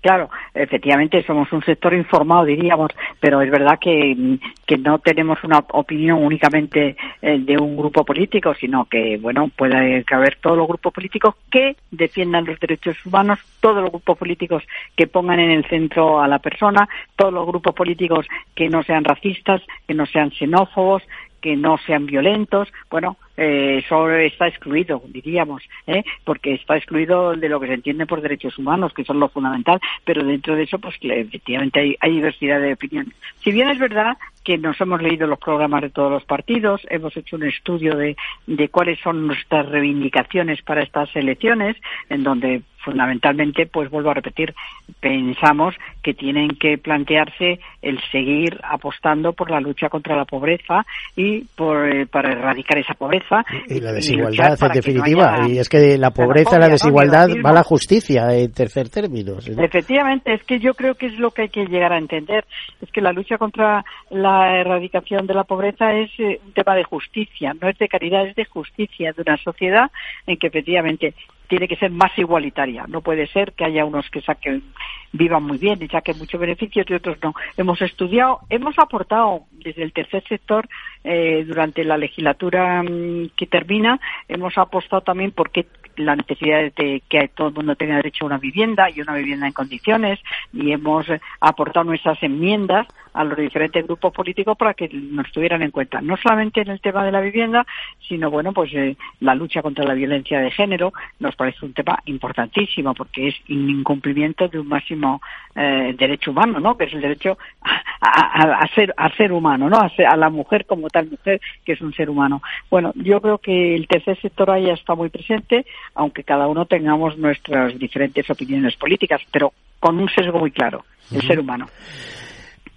Claro, efectivamente somos un sector informado, diríamos, pero es verdad que, que no tenemos una opinión únicamente eh, de un grupo político, sino que, bueno, puede haber todos los grupos políticos que defiendan los derechos humanos, todos los grupos políticos que pongan en el centro a la persona, todos los grupos políticos que no sean racistas, que no sean xenófobos, que no sean violentos. Bueno, eh, eso está excluido, diríamos, ¿eh? porque está excluido de lo que se entiende por derechos humanos, que son lo fundamental, pero dentro de eso, pues efectivamente hay, hay diversidad de opiniones. Si bien es verdad que nos hemos leído los programas de todos los partidos, hemos hecho un estudio de, de cuáles son nuestras reivindicaciones para estas elecciones, en donde fundamentalmente, pues vuelvo a repetir, pensamos que tienen que plantearse el seguir apostando por la lucha contra la pobreza y por, eh, para erradicar esa pobreza. Y la desigualdad, en definitiva. y es que la pobreza y la desigualdad va a la justicia, en tercer término. Efectivamente, es que yo creo que es lo que hay que llegar a entender. Es que la lucha contra la erradicación de la pobreza es eh, un tema de justicia, no es de caridad, es de justicia, de una sociedad en que efectivamente tiene que ser más igualitaria. No puede ser que haya unos que saquen, vivan muy bien y saquen mucho beneficio y otros no. Hemos estudiado, hemos aportado desde el tercer sector eh, durante la legislatura mm, que termina, hemos apostado también porque la necesidad de que todo el mundo tenga derecho a una vivienda y una vivienda en condiciones y hemos aportado nuestras enmiendas a los diferentes grupos políticos para que nos tuvieran en cuenta, no solamente en el tema de la vivienda, sino bueno, pues eh, la lucha contra la violencia de género nos parece un tema importantísimo porque es incumplimiento de un máximo eh, derecho humano, ¿no? Que es el derecho a, ser a ser humano, ¿no? A, a, la mujer como tal mujer que es un ser humano. Bueno, yo creo que el tercer sector ahí está muy presente, aunque cada uno tengamos nuestras diferentes opiniones políticas, pero con un sesgo muy claro, el ser humano.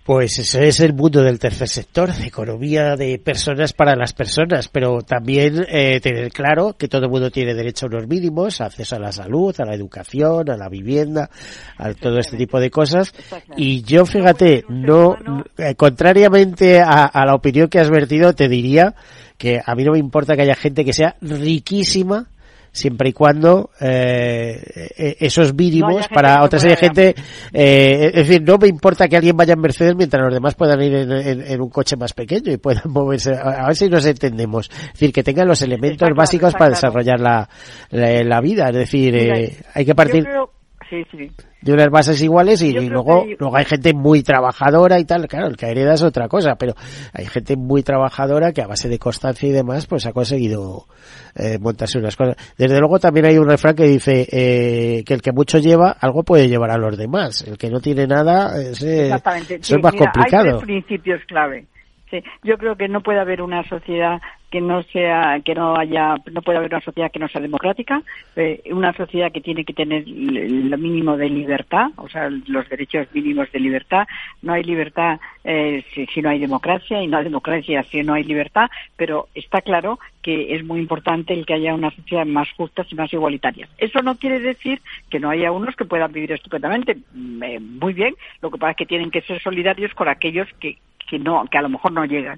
Pues ese es el mundo del tercer sector, economía de personas para las personas, pero también eh, tener claro que todo el mundo tiene derecho a unos mínimos, acceso a la salud, a la educación, a la vivienda, a todo este tipo de cosas. Y yo, fíjate, no, eh, contrariamente a, a la opinión que has vertido, te diría que a mí no me importa que haya gente que sea riquísima siempre y cuando eh, eh esos mínimos para otra serie de gente, eh, es decir, no me importa que alguien vaya en Mercedes mientras los demás puedan ir en, un coche más pequeño y puedan moverse, a ver si nos entendemos, es decir, que tengan los elementos básicos para desarrollar la, la, vida, es decir, eh, hay que partir de unas bases iguales y, luego, luego hay gente muy trabajadora y tal, claro, el que hereda es otra cosa, pero hay gente muy trabajadora que a base de constancia y demás pues ha conseguido eh, montarse unas cosas. Desde luego también hay un refrán que dice eh, que el que mucho lleva, algo puede llevar a los demás. El que no tiene nada, ese, eso es más complicado. Hay tres principios clave. Yo creo que no puede haber una sociedad que no sea que no haya no puede haber una sociedad que no sea democrática eh, una sociedad que tiene que tener lo mínimo de libertad o sea los derechos mínimos de libertad. No hay libertad eh, si, no hay democracia y no hay democracia si no hay libertad pero está claro que es muy importante el que haya una sociedad más justa y más igualitaria. Eso no quiere decir que no haya unos que puedan vivir estupendamente mm, eh, muy bien lo que pasa es que tienen que ser solidarios con aquellos que que no que a lo mejor no llegan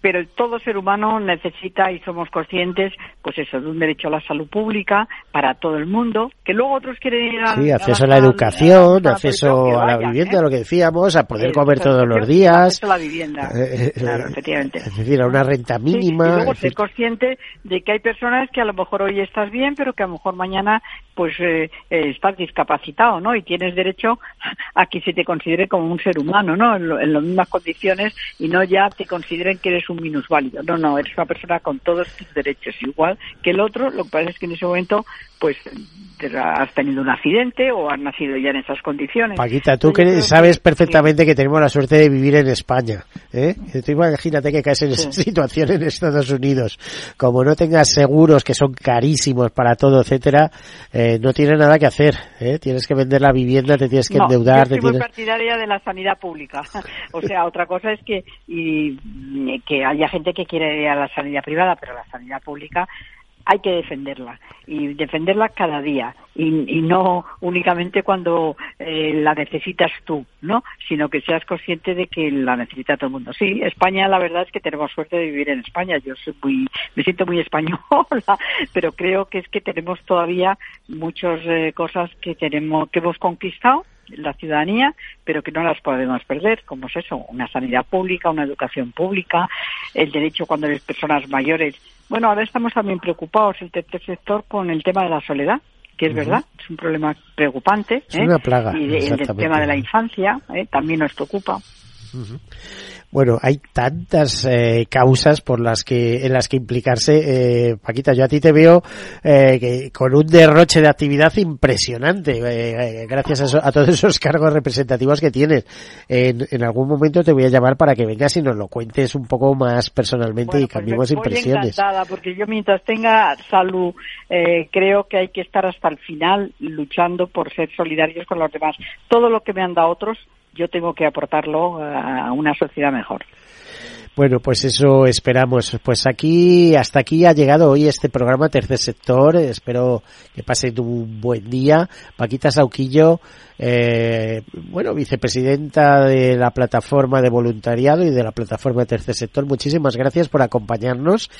pero todo ser humano necesita y somos conscientes, pues eso, de un derecho a la salud pública para todo el mundo, que luego otros quieren ir a... Sí, acceso a, la, educación, acceso a la vivienda, ¿eh? lo que decíamos, a poder comer todos los días. a la vivienda, eh, eh, claro, efectivamente. Es decir, a una renta mínima. y luego ser consciente de que hay personas que a lo mejor hoy estás bien, pero que a lo mejor mañana pues estás discapacitado, ¿no? Y tienes derecho a que se te considere como un ser humano, ¿no? En, en las mismas condiciones y no ya te consideren que eres eres un minusválido. No, no, eres una persona con todos tus derechos, igual que el otro. Lo que pasa es que en ese momento, pues, has tenido un accidente o has nacido ya en esas condiciones. Paquita, tú que sabes perfectamente que tenemos la suerte de vivir en España. ¿eh? imagínate que caes en esa situación en Estados Unidos. Como no tengas seguros que son carísimos para todo, etcétera, eh, no tienes nada que hacer. ¿eh? Tienes que vender la vivienda, te tienes que endeudar. Yo soy tienes... partidaria de la sanidad pública. o sea, otra cosa es que, y, que haya gente que quiere ir a la sanidad privada, pero la sanidad pública hay que defenderla y defenderla cada día y, no únicamente cuando eh, la necesitas tú, ¿no? Sino que seas consciente de que la necesita todo el mundo. Sí, España, la verdad es que tenemos suerte de vivir en España. Yo soy muy, me siento muy española, pero creo que es que tenemos todavía muchas eh, cosas que tenemos, que hemos conquistado la ciudadanía, pero que no las podemos perder, como es eso, una sanidad pública, una educación pública, el derecho cuando eres personas mayores. Bueno, ahora estamos también preocupados el tercer sector con el tema de la soledad, que es verdad, es un problema preocupante. Es una plaga. Y el tema de la infancia ¿eh? también nos preocupa. Bueno, hay tantas eh, causas por las que en las que implicarse. Eh, Paquita, yo a ti te veo eh, que, con un derroche de actividad impresionante, eh, gracias a, todos esos cargos representativos que tienes. En, en, algún momento te voy a llamar para que vengas y nos lo cuentes un poco más personalmente y pues cambiemos impresiones. encantada, porque yo mientras tenga salud, creo que hay que estar hasta el final luchando por ser solidarios con los demás. Todo lo que me han dado otros yo tengo que aportarlo a una sociedad mejor. Bueno, pues eso esperamos. Pues aquí, hasta aquí ha llegado hoy este programa Tercer Sector. Espero que pasen un buen día. Paquita Sauquillo, eh, bueno, vicepresidenta de la plataforma de voluntariado y de la plataforma Tercer Sector. Muchísimas gracias por acompañarnos.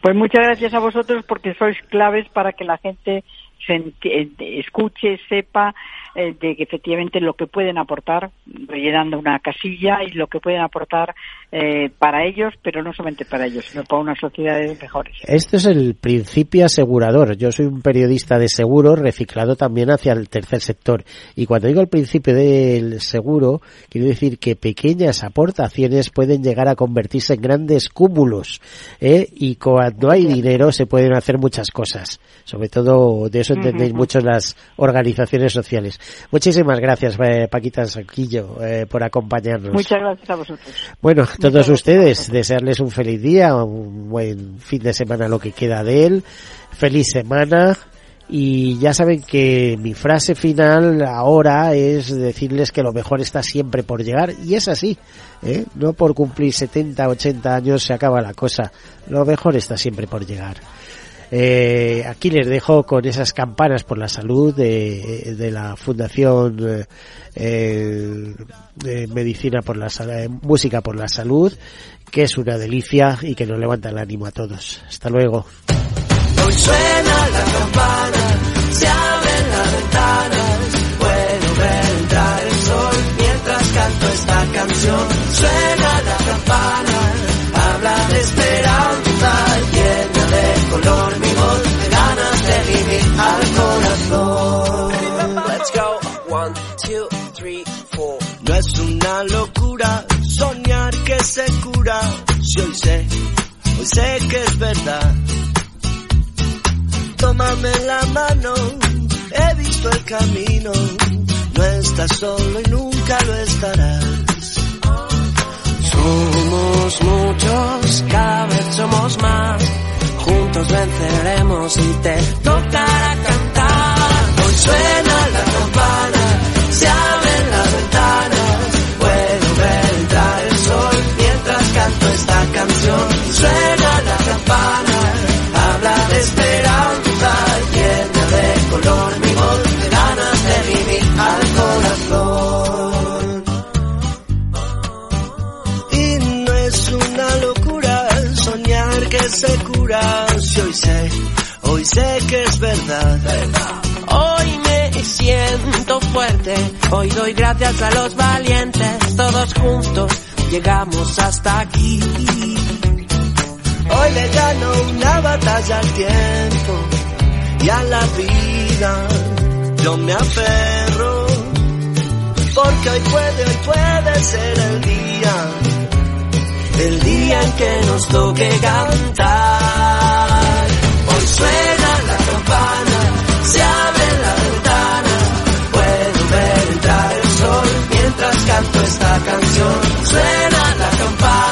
Pues muchas gracias a vosotros porque sois claves para que la gente se escuche, sepa eh, de que efectivamente lo que pueden aportar rellenando una casilla y lo que pueden aportar eh, para ellos, pero no solamente para ellos, sino para unas sociedades mejores. Esto es el principio asegurador. Yo soy un periodista de seguro reciclado también hacia el tercer sector. Y cuando digo el principio del seguro, quiero decir que pequeñas aportaciones pueden llegar a convertirse en grandes cúmulos. ¿eh? Y cuando hay dinero se pueden hacer muchas cosas. Sobre todo de eso entendéis mucho las organizaciones sociales. Muchísimas gracias, eh, Paquita Sanquillo, eh, por acompañarnos. Muchas gracias a vosotros. Bueno, todos ustedes, desearles un feliz día, un buen fin de semana, lo que queda de él. Feliz semana. Y ya saben que mi frase final ahora es decirles que lo mejor está siempre por llegar. Y es así. ¿eh? No por cumplir 70, 80 años se acaba la cosa. Lo mejor está siempre por llegar. Eh, aquí les dejo con esas campanas por la salud de, la Fundación eh, eh de Medicina por la eh, Música por la Salud, que es una delicia y que nos levanta el ánimo a todos. Hasta luego. Suena la campana, habla de esperanza, al corazón. Let's go. One, two, three, four. No es una locura soñar que se cura. Si hoy sé, hoy sé que es verdad. Tómame la mano, he visto el camino. No estás solo y nunca lo estarás. Somos muchos, cada vez somos más juntos venceremos y te tocará cantar. Hoy suena la campana, si hoy sé, hoy sé que es verdad. Hoy me siento fuerte, hoy doy gracias a los valientes, todos juntos llegamos hasta aquí. Hoy le gano una batalla al tiempo y a la vida. Yo me aferro, porque hoy puede, hoy puede ser el día el día en que nos toque cantar. Suena la campana, se abre la ventana, puedo ver entrar el sol mientras canto esta canción. Suena la campana,